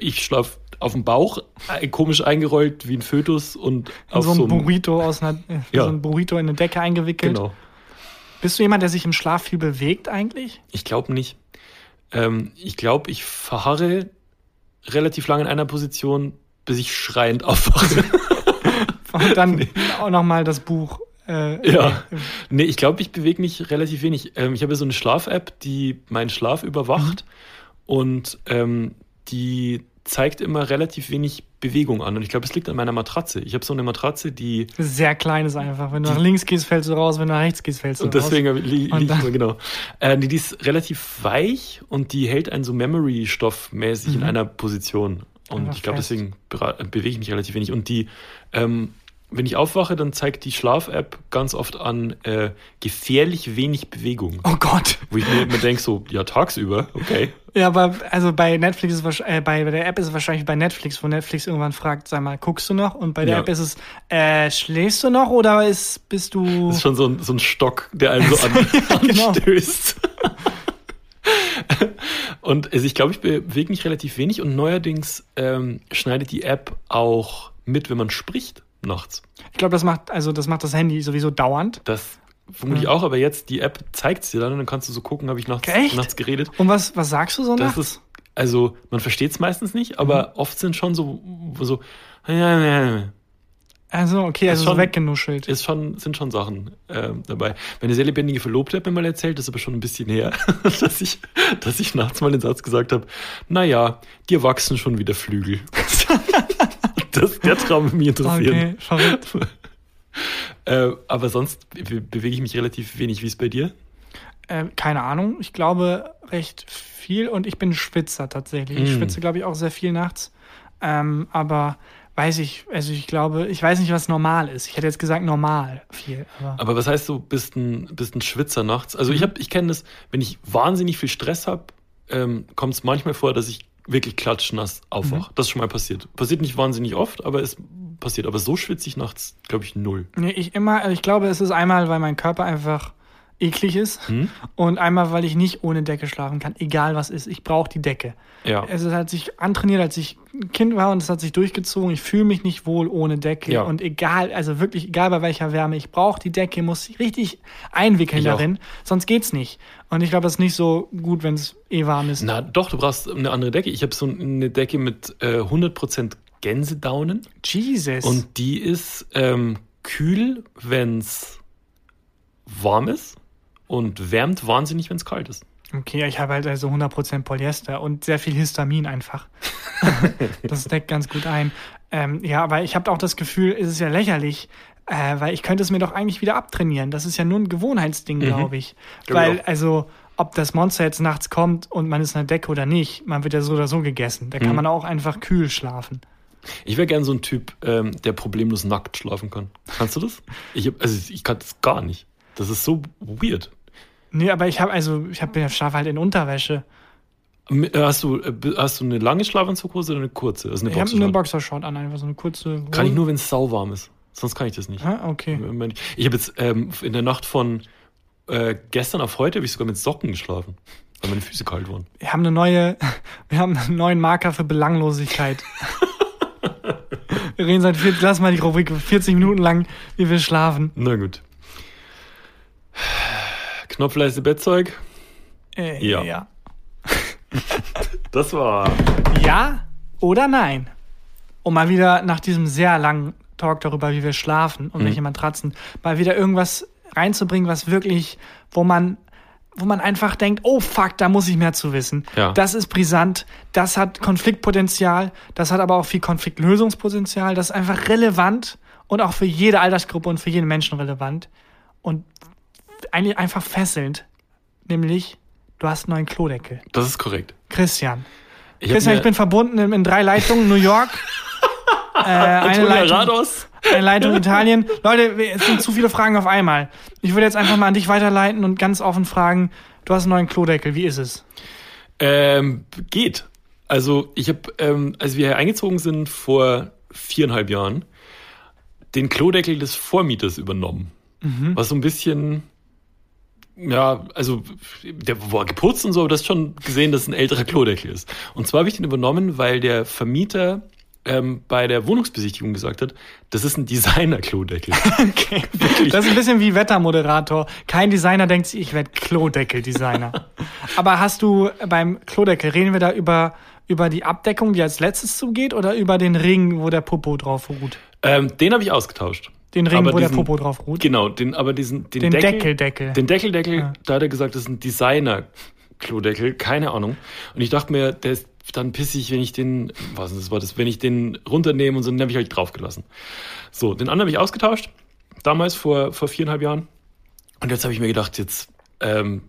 Ich schlafe auf dem Bauch, äh, komisch eingerollt wie ein Fötus und auf so ein so Burrito aus einer, äh, Ja. so ein Burrito in eine Decke eingewickelt. Genau. Bist du jemand, der sich im Schlaf viel bewegt eigentlich? Ich glaube nicht. Ähm, ich glaube, ich verharre relativ lange in einer Position, bis ich schreiend aufwache. Und dann auch nochmal das Buch Äh, Ja. nee. Nee, ich glaube, ich bewege mich relativ wenig. Ähm, ich habe so eine Schlaf-App, die meinen Schlaf überwacht und ähm, die zeigt immer relativ wenig Bewegung an. Und ich glaube, es liegt an meiner Matratze. Ich habe so eine Matratze, die Sehr klein ist einfach. Wenn du nach links gehst, fällst du raus. Wenn du nach rechts gehst, fällst du Und raus. deswegen li li Und liegt dann- immer, genau. Äh, die, die ist relativ weich und die hält einen so Memory-Stoff-mäßig in einer Position. Und Mhm. Einfach ich glaube, deswegen bewege ich mich relativ wenig. Und die, ähm, wenn ich aufwache, dann zeigt die Schlaf-App ganz oft an äh, gefährlich wenig Bewegung. Oh Gott. Wo ich mir immer denke, so, ja, tagsüber, okay. Ja, aber also bei Netflix ist wahrscheinlich, äh, bei, bei der App ist es wahrscheinlich bei Netflix, wo Netflix irgendwann fragt, sag mal, guckst du noch? Und bei der Ja. App ist es, äh, schläfst du noch oder ist, bist du. Das ist schon so ein, so ein Stock, der einen so an, genau. anstößt. und also ich glaube, ich bewege mich relativ wenig und neuerdings ähm, schneidet die App auch mit, wenn man spricht nachts. Ich glaube, das macht, also das macht das Handy sowieso dauernd. Das vermutlich auch, aber jetzt die App zeigt es dir dann und dann kannst du so gucken, habe ich nachts, Echt? nachts geredet. Und was, was sagst du so Das nachts? ist, also man versteht es meistens nicht, aber Mhm. oft sind schon so, so Also, okay, also so schon- weggenuschelt. ist schon, sind schon Sachen ähm, dabei. Meine sehr lebendige Verlobte hat mir mal erzählt, das ist aber schon ein bisschen her, dass ich, dass ich nachts mal den Satz gesagt habe, naja, dir wachsen schon wieder Flügel. das, der Traum würde mich interessieren. Okay, verrückt. Äh, aber sonst be bewege ich mich relativ wenig. Wie ist bei dir? Äh, keine Ahnung. Ich glaube recht viel und ich bin Schwitzer tatsächlich. Ich Mm. schwitze, glaube ich, auch sehr viel nachts. Ähm, aber weiß ich, also ich glaube, ich weiß nicht, was normal ist. Ich hätte jetzt gesagt normal viel. Aber Aber was heißt, du bist ein, bist ein Schwitzer nachts? Also Mhm. ich, ich kenne das, wenn ich wahnsinnig viel Stress habe, ähm, kommt es manchmal vor, dass ich wirklich klatschnass Mhm. aufwache. Das ist schon mal passiert. Passiert nicht wahnsinnig oft, aber es passiert. Aber so schwitze ich nachts, glaube ich, null. nee, ich immer, also ich glaube, es ist einmal, weil mein Körper einfach eklig ist Hm? und einmal, weil ich nicht ohne Decke schlafen kann, egal was ist. Ich brauche die Decke. Ja. Es hat sich antrainiert, als ich ein Kind war und es hat sich durchgezogen. Ich fühle mich nicht wohl ohne Decke. Ja. Und egal, also wirklich egal bei welcher Wärme, ich brauche die Decke, muss sie richtig einwickeln Ich auch. darin, sonst geht's nicht. Und ich glaube, es ist nicht so gut, wenn es eh warm ist. Na doch, du brauchst eine andere Decke. Ich habe so eine Decke mit äh, 100% Gänsedaunen Jesus. und die ist ähm, kühl, wenn es warm ist und wärmt wahnsinnig, wenn es kalt ist. okay, ich habe halt also 100% Polyester und sehr viel Histamin einfach. das deckt ganz gut ein. Ähm, ja, aber ich habe auch das Gefühl, es ist ja lächerlich, äh, weil ich könnte es mir doch eigentlich wieder abtrainieren. Das ist ja nur ein Gewohnheitsding, glaube ich. Glaub ich weil, auch. also, ob das Monster jetzt nachts kommt und man ist in der Decke oder nicht, man wird ja so oder so gegessen. Da kann man auch einfach kühl schlafen. Ich wäre gern so ein Typ, ähm, der problemlos nackt schlafen kann. Kannst du das? Ich also ich kann das gar nicht. Das ist so weird. Nee, aber ich habe also, ich habe schlafe halt in Unterwäsche. Äh, Hast du, äh, hast du eine lange Schlafanzughose oder eine kurze? Also eine Ich habe eine Boxershort. An, einfach so eine kurze. Kann ich nur, wenn es sauwarm ist. Sonst kann ich das nicht. Ah, okay. Ich habe jetzt ähm, in der Nacht von äh, gestern auf heute habe ich sogar mit Socken geschlafen, weil meine Füße kalt waren. Wir haben eine neue, wir haben einen neuen Marker für Belanglosigkeit. wir reden seit 40, lass mal die Rubrik 40 Minuten lang, wie wir schlafen. Na gut. Knopfleiste Bettzeug. Äh, Ja. ja. Das war. Ja oder nein? Um mal wieder nach diesem sehr langen Talk darüber, wie wir schlafen und welche Matratzen, mal wieder irgendwas reinzubringen, was wirklich, wo man, wo man einfach denkt, oh fuck, da muss ich mehr zu wissen. Ja. Das ist brisant, das hat Konfliktpotenzial, das hat aber auch viel Konfliktlösungspotenzial, das ist einfach relevant und auch für jede Altersgruppe und für jeden Menschen relevant und eigentlich einfach fesselnd, nämlich du hast einen neuen Klodeckel. Das ist korrekt. Christian. Ich Christian, ich bin verbunden in, in drei Leitungen, New York, äh, eine, Leitung, Rados. eine Leitung Italien. Leute, es sind zu viele Fragen auf einmal. Ich würde jetzt einfach mal an dich weiterleiten und ganz offen fragen, du hast einen neuen Klodeckel, wie ist es? Ähm, geht. Also ich habe, ähm, als wir hier eingezogen sind vor viereinhalb Jahren, den Klodeckel des Vormieters übernommen. Was so ein bisschen, ja, also der war geputzt und so, aber das schon gesehen, dass es ein älterer Klodeckel ist. Und zwar habe ich den übernommen, weil der Vermieter ähm, bei der Wohnungsbesichtigung gesagt hat, das ist ein Designer-Klodeckel. Okay. Das ist ein bisschen wie Wettermoderator. Kein Designer denkt sich, ich werde Klodeckel-Designer. Aber hast du beim Klodeckel, reden wir da über, über die Abdeckung, die als letztes zugeht, oder über den Ring, wo der Popo drauf ruht? Ähm, den habe ich ausgetauscht. Den Ring, aber wo der diesen- Popo drauf ruht. Genau, den, aber diesen, den, Den Deckel, Deckeldeckel. Den Deckeldeckel, Ja. da hat er gesagt, das ist ein Designer-Klodeckel, keine Ahnung. Und ich dachte mir, der ist dann pissig, wenn ich den, was das war das, wenn ich den runternehme und so, den habe ich halt draufgelassen. So, den anderen habe ich ausgetauscht, damals vor, vor viereinhalb Jahren. Und jetzt habe ich mir gedacht, jetzt ähm,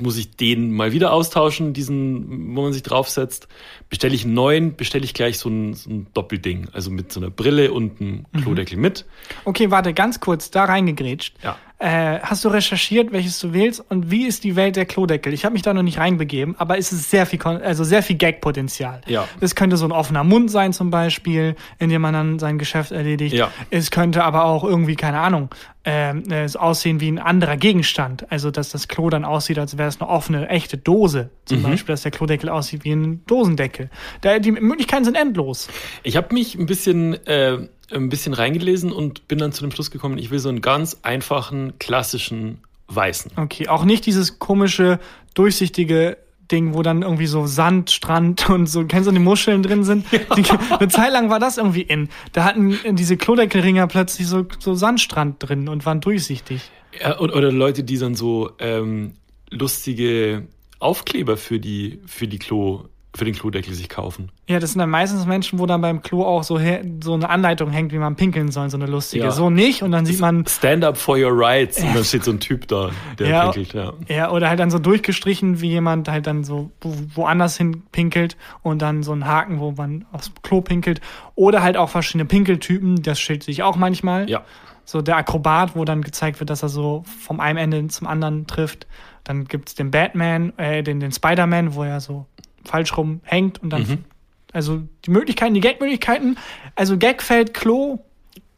muss ich den mal wieder austauschen, diesen, wo man sich draufsetzt. Bestelle ich einen neuen, bestelle ich gleich so ein, so ein Doppelding, also mit so einer Brille und einem Klodeckel mit. Okay, warte, ganz kurz, da reingegrätscht. Ja. Äh, hast du recherchiert, welches du wählst und wie ist die Welt der Klodeckel? Ich habe mich da noch nicht reinbegeben, aber es ist sehr viel, also sehr viel Gag-Potenzial. Ja. Es könnte so ein offener Mund sein zum Beispiel, in dem man dann sein Geschäft erledigt. Ja. Es könnte aber auch irgendwie, keine Ahnung, ähm, es aussehen wie ein anderer Gegenstand. Also, dass das Klo dann aussieht, als wäre es eine offene, echte Dose. Zum Beispiel, dass der Klodeckel aussieht wie ein Dosendeckel. Da, die Möglichkeiten sind endlos. Ich habe mich ein bisschen, äh, ein bisschen reingelesen und bin dann zu dem Schluss gekommen, ich will so einen ganz einfachen, klassischen weißen. Okay, auch nicht dieses komische, durchsichtige Ding, wo dann irgendwie so Sand, Strand und so, kennst du, die Muscheln drin sind? Die, eine Zeit lang war das irgendwie in. Da hatten diese Klodeckelringer plötzlich so, so Sandstrand drin und waren durchsichtig. Ja, und, oder Leute, die dann so ähm, lustige Aufkleber für die, für die Klo, für den Klodeckel sich kaufen. Ja, das sind dann meistens Menschen, wo dann beim Klo auch so, so eine Anleitung hängt, wie man pinkeln soll, so eine lustige. Ja. So nicht und dann sieht man, Stand up for your rights. Und dann steht so ein Typ da, der Ja. pinkelt, ja. ja, oder halt dann so durchgestrichen, wie jemand halt dann so wo, woanders hin pinkelt und dann so ein Haken, wo man aufs Klo pinkelt. Oder halt auch verschiedene Pinkeltypen, das stellt sich auch manchmal. Ja. So der Akrobat, wo dann gezeigt wird, dass er so vom einen Ende zum anderen trifft. Dann gibt's den Batman, äh, den, den Spider-Man, wo er so falsch rum hängt und dann. Mhm. Also die Möglichkeiten, die Gag-Möglichkeiten, also Gagfeld, Klo,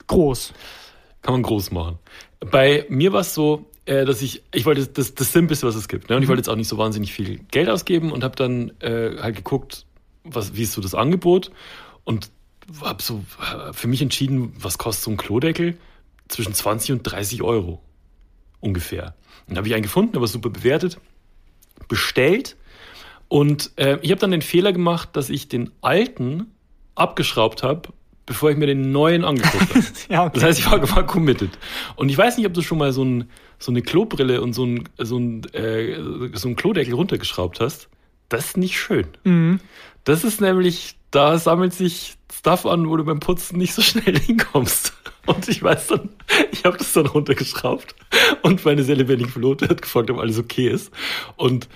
groß. Kann man groß machen. Bei mir war es so, äh, dass ich, ich wollte das, das Simpelste, was es gibt. Ne? Und ich wollte jetzt auch nicht so wahnsinnig viel Geld ausgeben und habe dann äh, halt geguckt, was, wie ist so das Angebot und habe so äh, für mich entschieden, was kostet so ein Klodeckel? Zwischen 20 und 30 Euro ungefähr. Und habe ich einen gefunden, der war super bewertet, bestellt und äh, ich habe dann den Fehler gemacht, dass ich den alten abgeschraubt habe, bevor ich mir den neuen angeguckt habe. Ja, okay. Das heißt, ich war, war committed. Und ich weiß nicht, ob du schon mal so, ein, so eine Klobrille und so ein, so ein, äh, so ein Klodeckel runtergeschraubt hast. Das ist nicht schön. Mhm. Das ist nämlich, da sammelt sich Stuff an, wo du beim Putzen nicht so schnell hinkommst. Und ich weiß dann, ich habe das dann runtergeschraubt und meine sehr lebendige Verlobte hat gefragt, ob alles okay ist. Und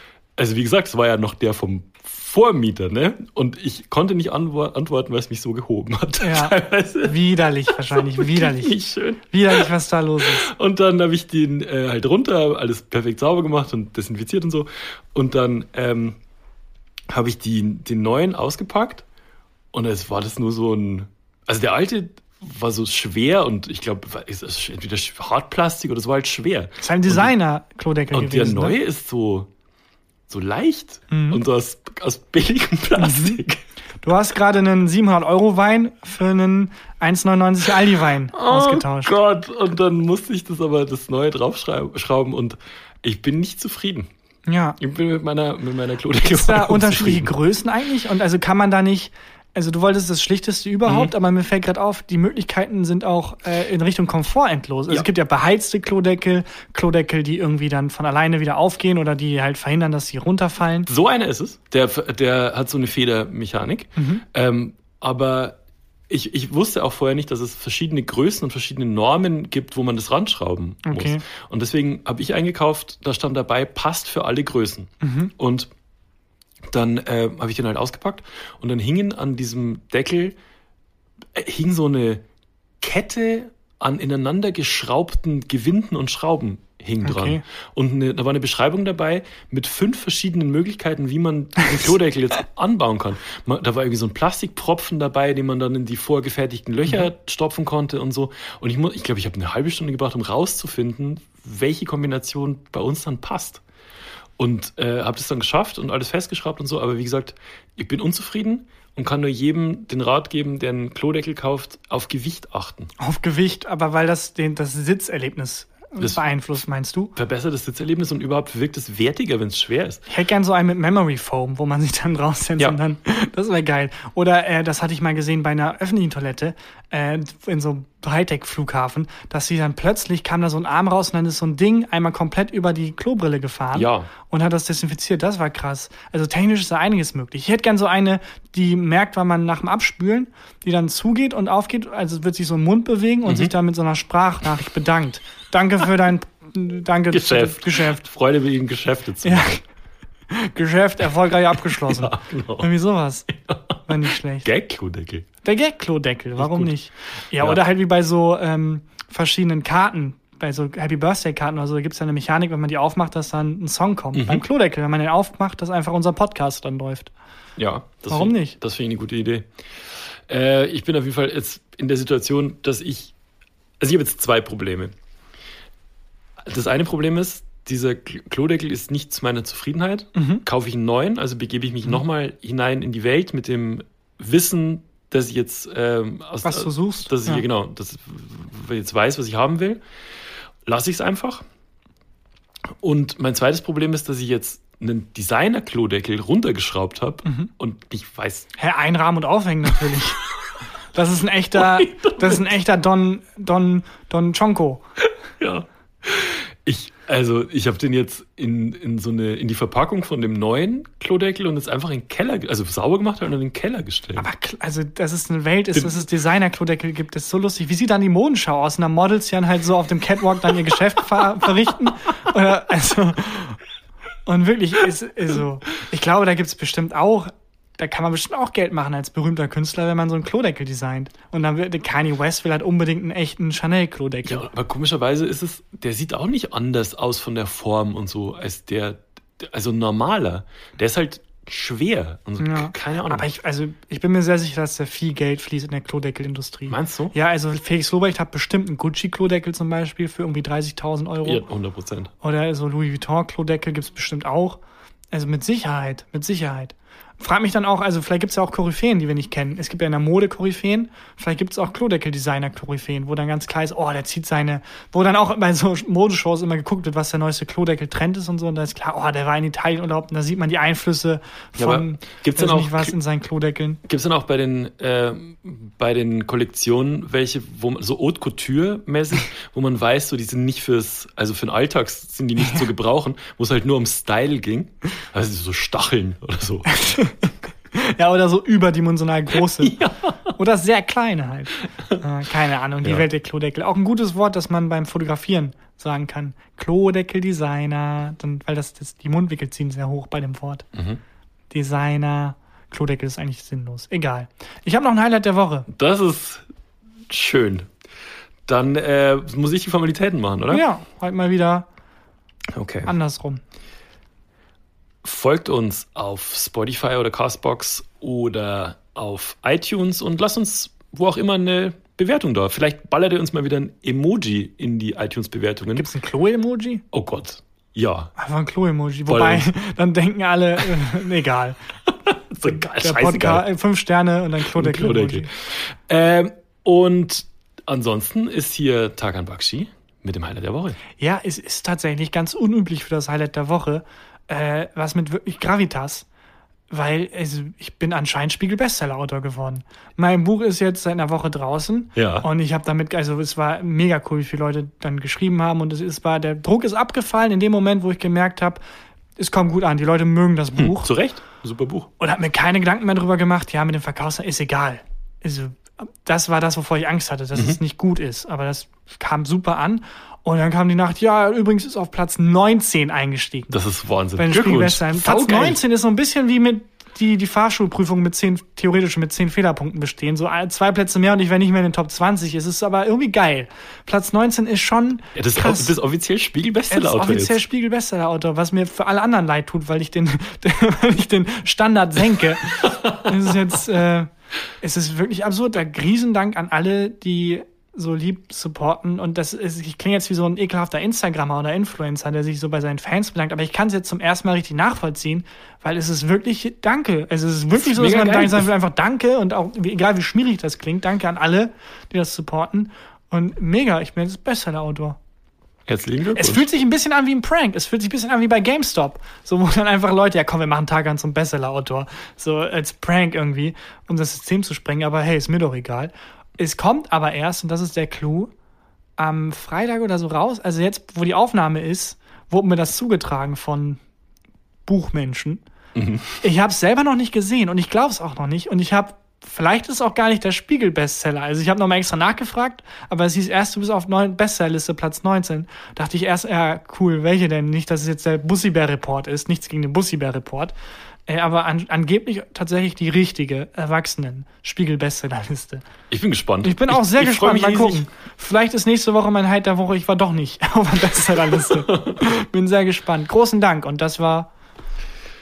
also wie gesagt, es war ja noch der vom Vormieter, ne? Und ich konnte nicht antwo- antworten, weil es mich so gehoben hat. Ja. Teilweise. Widerlich wahrscheinlich, Wirklich widerlich. Nicht schön. Widerlich, was da los ist. Und dann habe ich den äh, halt runter, alles perfekt sauber gemacht und desinfiziert und so. Und dann ähm, habe ich die, den neuen ausgepackt und es war das nur so ein. Also der alte war so schwer und ich glaube, es ist entweder Hartplastik oder es war halt schwer. Das ist ein Designer-Klodeckel Und der gewesen. neue Ne? ist so, so leicht Mhm. und so aus, aus billigem Plastik. Du hast gerade einen 700-Euro-Wein für einen 1,99 Aldi-Wein ausgetauscht. Oh Gott, und dann musste ich das aber das neue draufschrauben und ich bin nicht zufrieden. Ja. Ich bin mit meiner, mit meiner Klodeckel Gibt es da unterschiedliche Größen eigentlich? Und also kann man da nicht, also du wolltest das Schlichteste überhaupt, Mhm. aber mir fällt gerade auf, die Möglichkeiten sind auch äh, in Richtung Komfort endlos. Also Ja. es gibt ja beheizte Klodeckel, Klodeckel, die irgendwie dann von alleine wieder aufgehen oder die halt verhindern, dass sie runterfallen. So einer ist es. Der, der hat so eine Federmechanik. Mhm. Ähm, aber ich, ich wusste auch vorher nicht, dass es verschiedene Größen und verschiedene Normen gibt, wo man das ranschrauben Okay. muss. Und deswegen habe ich eingekauft, da stand dabei, passt für alle Größen. Mhm. Und dann äh, habe ich den halt ausgepackt und dann hingen an diesem Deckel äh, hing so eine Kette an ineinander geschraubten Gewinden und Schrauben hing dran. Okay. Und eine, da war eine Beschreibung dabei mit fünf verschiedenen Möglichkeiten, wie man den Klodeckel jetzt anbauen kann. Man, da war irgendwie so ein Plastikpropfen dabei, den man dann in die vorgefertigten Löcher Mhm. stopfen konnte und so. Und ich muss, ich glaube, ich habe eine halbe Stunde gebraucht, um rauszufinden, welche Kombination bei uns dann passt. Und äh, habe das dann geschafft und alles festgeschraubt und so. Aber wie gesagt, ich bin unzufrieden und kann nur jedem den Rat geben, der einen Klodeckel kauft, auf Gewicht achten. Auf Gewicht, aber weil das den, das Sitzerlebnis Das- beeinflusst, meinst du? Verbessert das Sitzerlebnis und überhaupt wirkt es wertiger, wenn es schwer ist. Ich hätte gern so einen mit Memory Foam, wo man sich dann raussetzt Ja. und dann, das wäre geil. Oder äh, das hatte ich mal gesehen bei einer öffentlichen Toilette, äh, in so Hightech-Flughafen, dass sie dann plötzlich kam da so ein Arm raus und dann ist so ein Ding einmal komplett über die Klobrille gefahren Ja. und hat das desinfiziert. Das war krass. Also technisch ist da einiges möglich. Ich hätte gern so eine, die merkt, wann man nach dem Abspülen, die dann zugeht und aufgeht, also wird sich so ein Mund bewegen Mhm. und sich dann mit so einer Sprachnachricht bedankt. Danke für dein Danke Geschäft. Geschäft. Freude mit ihnen Geschäfte zu Ja. Geschäft erfolgreich abgeschlossen. Ja, genau. Irgendwie sowas. War nicht schlecht. Gag-Klodeckel. Der Gag-Klodeckel, warum nicht? Ja, Ja. oder halt wie bei so ähm, verschiedenen Karten, bei so Happy Birthday-Karten oder so, da gibt es ja eine Mechanik, wenn man die aufmacht, dass dann ein Song kommt. Mhm. Beim Klodeckel, wenn man den aufmacht, dass einfach unser Podcast dann läuft. Ja, das Warum find, nicht? Das finde ich eine gute Idee. Äh, ich bin auf jeden Fall jetzt in der Situation, dass ich. Also ich habe jetzt zwei Probleme. Das eine Problem ist, dieser Kl- Klodeckel ist nicht zu meiner Zufriedenheit. Mhm. Kaufe ich einen neuen, also begebe ich mich nochmal hinein in die Welt mit dem Wissen, dass ich jetzt ähm, aus Was du suchst. dass ich Ja. genau, dass ich jetzt weiß, was ich haben will, lasse ich es einfach. Und mein zweites Problem ist, dass ich jetzt einen Designer-Klodeckel runtergeschraubt habe Mhm. und nicht weiß. Hä, einrahmen und aufhängen natürlich. Das ist ein echter, das ist ein echter Don, Don, Don Chonko. Ja. Ich, also, ich habe den jetzt in, in so eine, in die Verpackung von dem neuen Klodeckel und jetzt einfach in den Keller, also sauber gemacht und in den Keller gestellt. Aber also, dass es eine Welt ist, dass es Designer-Klodeckel gibt, ist so lustig. Wie sieht dann die Modenschau aus? Und dann Models dann halt so auf dem Catwalk dann ihr Geschäft ver verrichten? Oder, also, und wirklich, ist, ist so. Ich glaube, da gibt es bestimmt auch, da kann man bestimmt auch Geld machen als berühmter Künstler, wenn man so einen Klodeckel designt. Und dann wird Kanye West will halt unbedingt einen echten Chanel-Klodeckel. Ja, aber komischerweise ist es, der sieht auch nicht anders aus von der Form und so als der, also normaler. Der ist halt schwer und so, Ja. keine Ahnung. Aber ich, also, ich bin mir sehr sicher, dass da viel Geld fließt in der Klodeckelindustrie. Meinst du? Ja, also Felix Lobrecht hat bestimmt einen Gucci-Klodeckel zum Beispiel für irgendwie 30.000 Euro. Ja, 100 Prozent. Oder so Louis Vuitton-Klodeckel gibt's bestimmt auch. Also mit Sicherheit, mit Sicherheit. Frag mich dann auch, also vielleicht gibt's ja auch Koryphäen, die wir nicht kennen. Es gibt ja in der Mode Koryphäen, vielleicht gibt's auch Klodeckel-Designer-Koryphäen, wo dann ganz klar ist, oh, der zieht seine, wo dann auch bei so Modeshows immer geguckt wird, was der neueste Klodeckel-Trend ist und so. Und da ist klar, oh, der war in Italien Urlaub und da sieht man die Einflüsse Ja, von, gibt's weiß denn auch was in seinen Klodeckeln. Gibt es dann auch bei den, äh, bei den Kollektionen welche, wo man, so Haute Couture-mäßig, wo man weiß, so die sind nicht fürs, also für den Alltag sind die nicht zu gebrauchen, wo es halt nur um Style ging. Also so Stacheln oder so. Ja, oder so überdimensional große. Oder sehr kleine halt. Äh, keine Ahnung, die Ja. Welt der Klodeckel. Auch ein gutes Wort, das man beim Fotografieren sagen kann. Klodeckel-Designer, weil das, das die Mundwinkel ziehen sehr hoch bei dem Wort. Mhm. Designer, Klodeckel ist eigentlich sinnlos. Egal. Ich habe noch ein Highlight der Woche. Das ist schön. Dann äh, muss ich die Formalitäten machen, oder? Ja, halt mal wieder Okay. andersrum. Folgt uns auf Spotify oder Castbox oder auf iTunes und lasst uns wo auch immer eine Bewertung da. Vielleicht ballert ihr uns mal wieder ein Emoji in die iTunes-Bewertungen. Gibt es ein Klo-Emoji? Oh Gott. Ja. Einfach ein Klo-Emoji. Wobei, dann denken alle, äh, egal. So geil, Der. Podcast, äh, fünf Sterne und dann Klodeckel. Ähm, und ansonsten ist hier Tagan Bakshi mit dem Highlight der Woche. Ja, es ist tatsächlich ganz unüblich für das Highlight der Woche. Äh, was mit wirklich Gravitas. Weil also, ich bin anscheinend Spiegel-Bestseller-Autor geworden. Mein Buch ist jetzt seit einer Woche draußen. Ja. Und ich habe damit, also es war mega cool, wie viele Leute dann geschrieben haben. Und es ist, war, der Druck ist abgefallen in dem Moment, wo ich gemerkt habe, es kommt gut an. Die Leute mögen das Buch. Zu Recht. Super Buch. Und habe mir keine Gedanken mehr darüber gemacht, ja, mit dem Verkaufs ist egal. Also, das war das, wovor ich Angst hatte, dass es nicht gut ist. Aber das kam super an. Und dann kam die Nacht, ja, übrigens ist auf Platz 19 eingestiegen. Das ist Wahnsinn. Bei den. Platz Saugeil. 19 ist so ein bisschen wie mit die, die Fahrschulprüfung mit zehn, theoretisch mit 10 Fehlerpunkten bestehen. So zwei Plätze mehr und ich wäre nicht mehr in den Top 20. Es ist aber irgendwie geil. Platz 19 ist schon Ja, das, krass. ist, das ist offiziell Er ist Spiegel-Bestseller-Autor offiziell. Spiegel-Bestseller-Autor, was mir für alle anderen leid tut, weil ich den, weil ich den Standard senke. es ist jetzt, äh, es ist wirklich absurd. Da Riesendank an alle, die so lieb supporten. Und das ist, ich klinge jetzt wie so ein ekelhafter Instagrammer oder Influencer, der sich so bei seinen Fans bedankt. Aber ich kann es jetzt zum ersten Mal richtig nachvollziehen, weil es ist wirklich Danke. Also es ist wirklich so, dass man geil. sagen will, einfach Danke und auch, egal wie schmierig das klingt, Danke an alle, die das supporten. Und mega, ich bin jetzt Bestseller-Autor. Herzlichen Glückwunsch. Es fühlt sich ein bisschen an wie ein Prank. Es fühlt sich ein bisschen an wie bei GameStop. So, wo dann einfach Leute, ja komm, wir machen Tag an zum Bestseller-Autor. So als Prank irgendwie, um das System zu sprengen. Aber hey, ist mir doch egal. Es kommt aber erst, und das ist der Clou, am Freitag oder so raus. Also jetzt, wo die Aufnahme ist, wurde mir das zugetragen von Buchmenschen. Mhm. Ich habe es selber noch nicht gesehen und ich glaube es auch noch nicht. Und ich habe, vielleicht ist es auch gar nicht der Spiegel-Bestseller. Also ich habe nochmal extra nachgefragt, aber es hieß erst, du bist auf neun Bestsellerliste Platz 19. Dachte ich erst, ja, cool, welche denn? Nicht, dass es jetzt der Bussibär-Report ist. Nichts gegen den Bussibär-Report. Äh, aber an, angeblich tatsächlich die richtige Erwachsenen-Spiegel-Bestsellerliste. Ich bin gespannt. Ich bin auch sehr ich, gespannt. Mal gucken. Vielleicht ist nächste Woche mein Highlight der Woche. Ich war doch nicht auf der Bestsellerliste. bin sehr gespannt. Großen Dank. Und das war,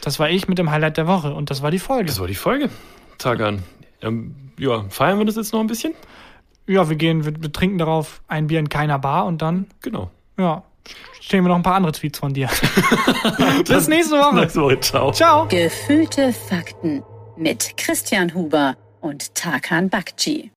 das war ich mit dem Highlight der Woche. Und das war die Folge. Das war die Folge. Tag an. Ähm, ja, feiern wir das jetzt noch ein bisschen? Ja, wir gehen, wir, wir trinken darauf ein Bier in keiner Bar und dann. Genau. Ja, stehen wir noch ein paar andere Tweets von dir. Bis nächste Woche. Nächste Woche. Ciao. Ciao. Gefühlte Fakten mit Christian Huber und Tarkan Bakci.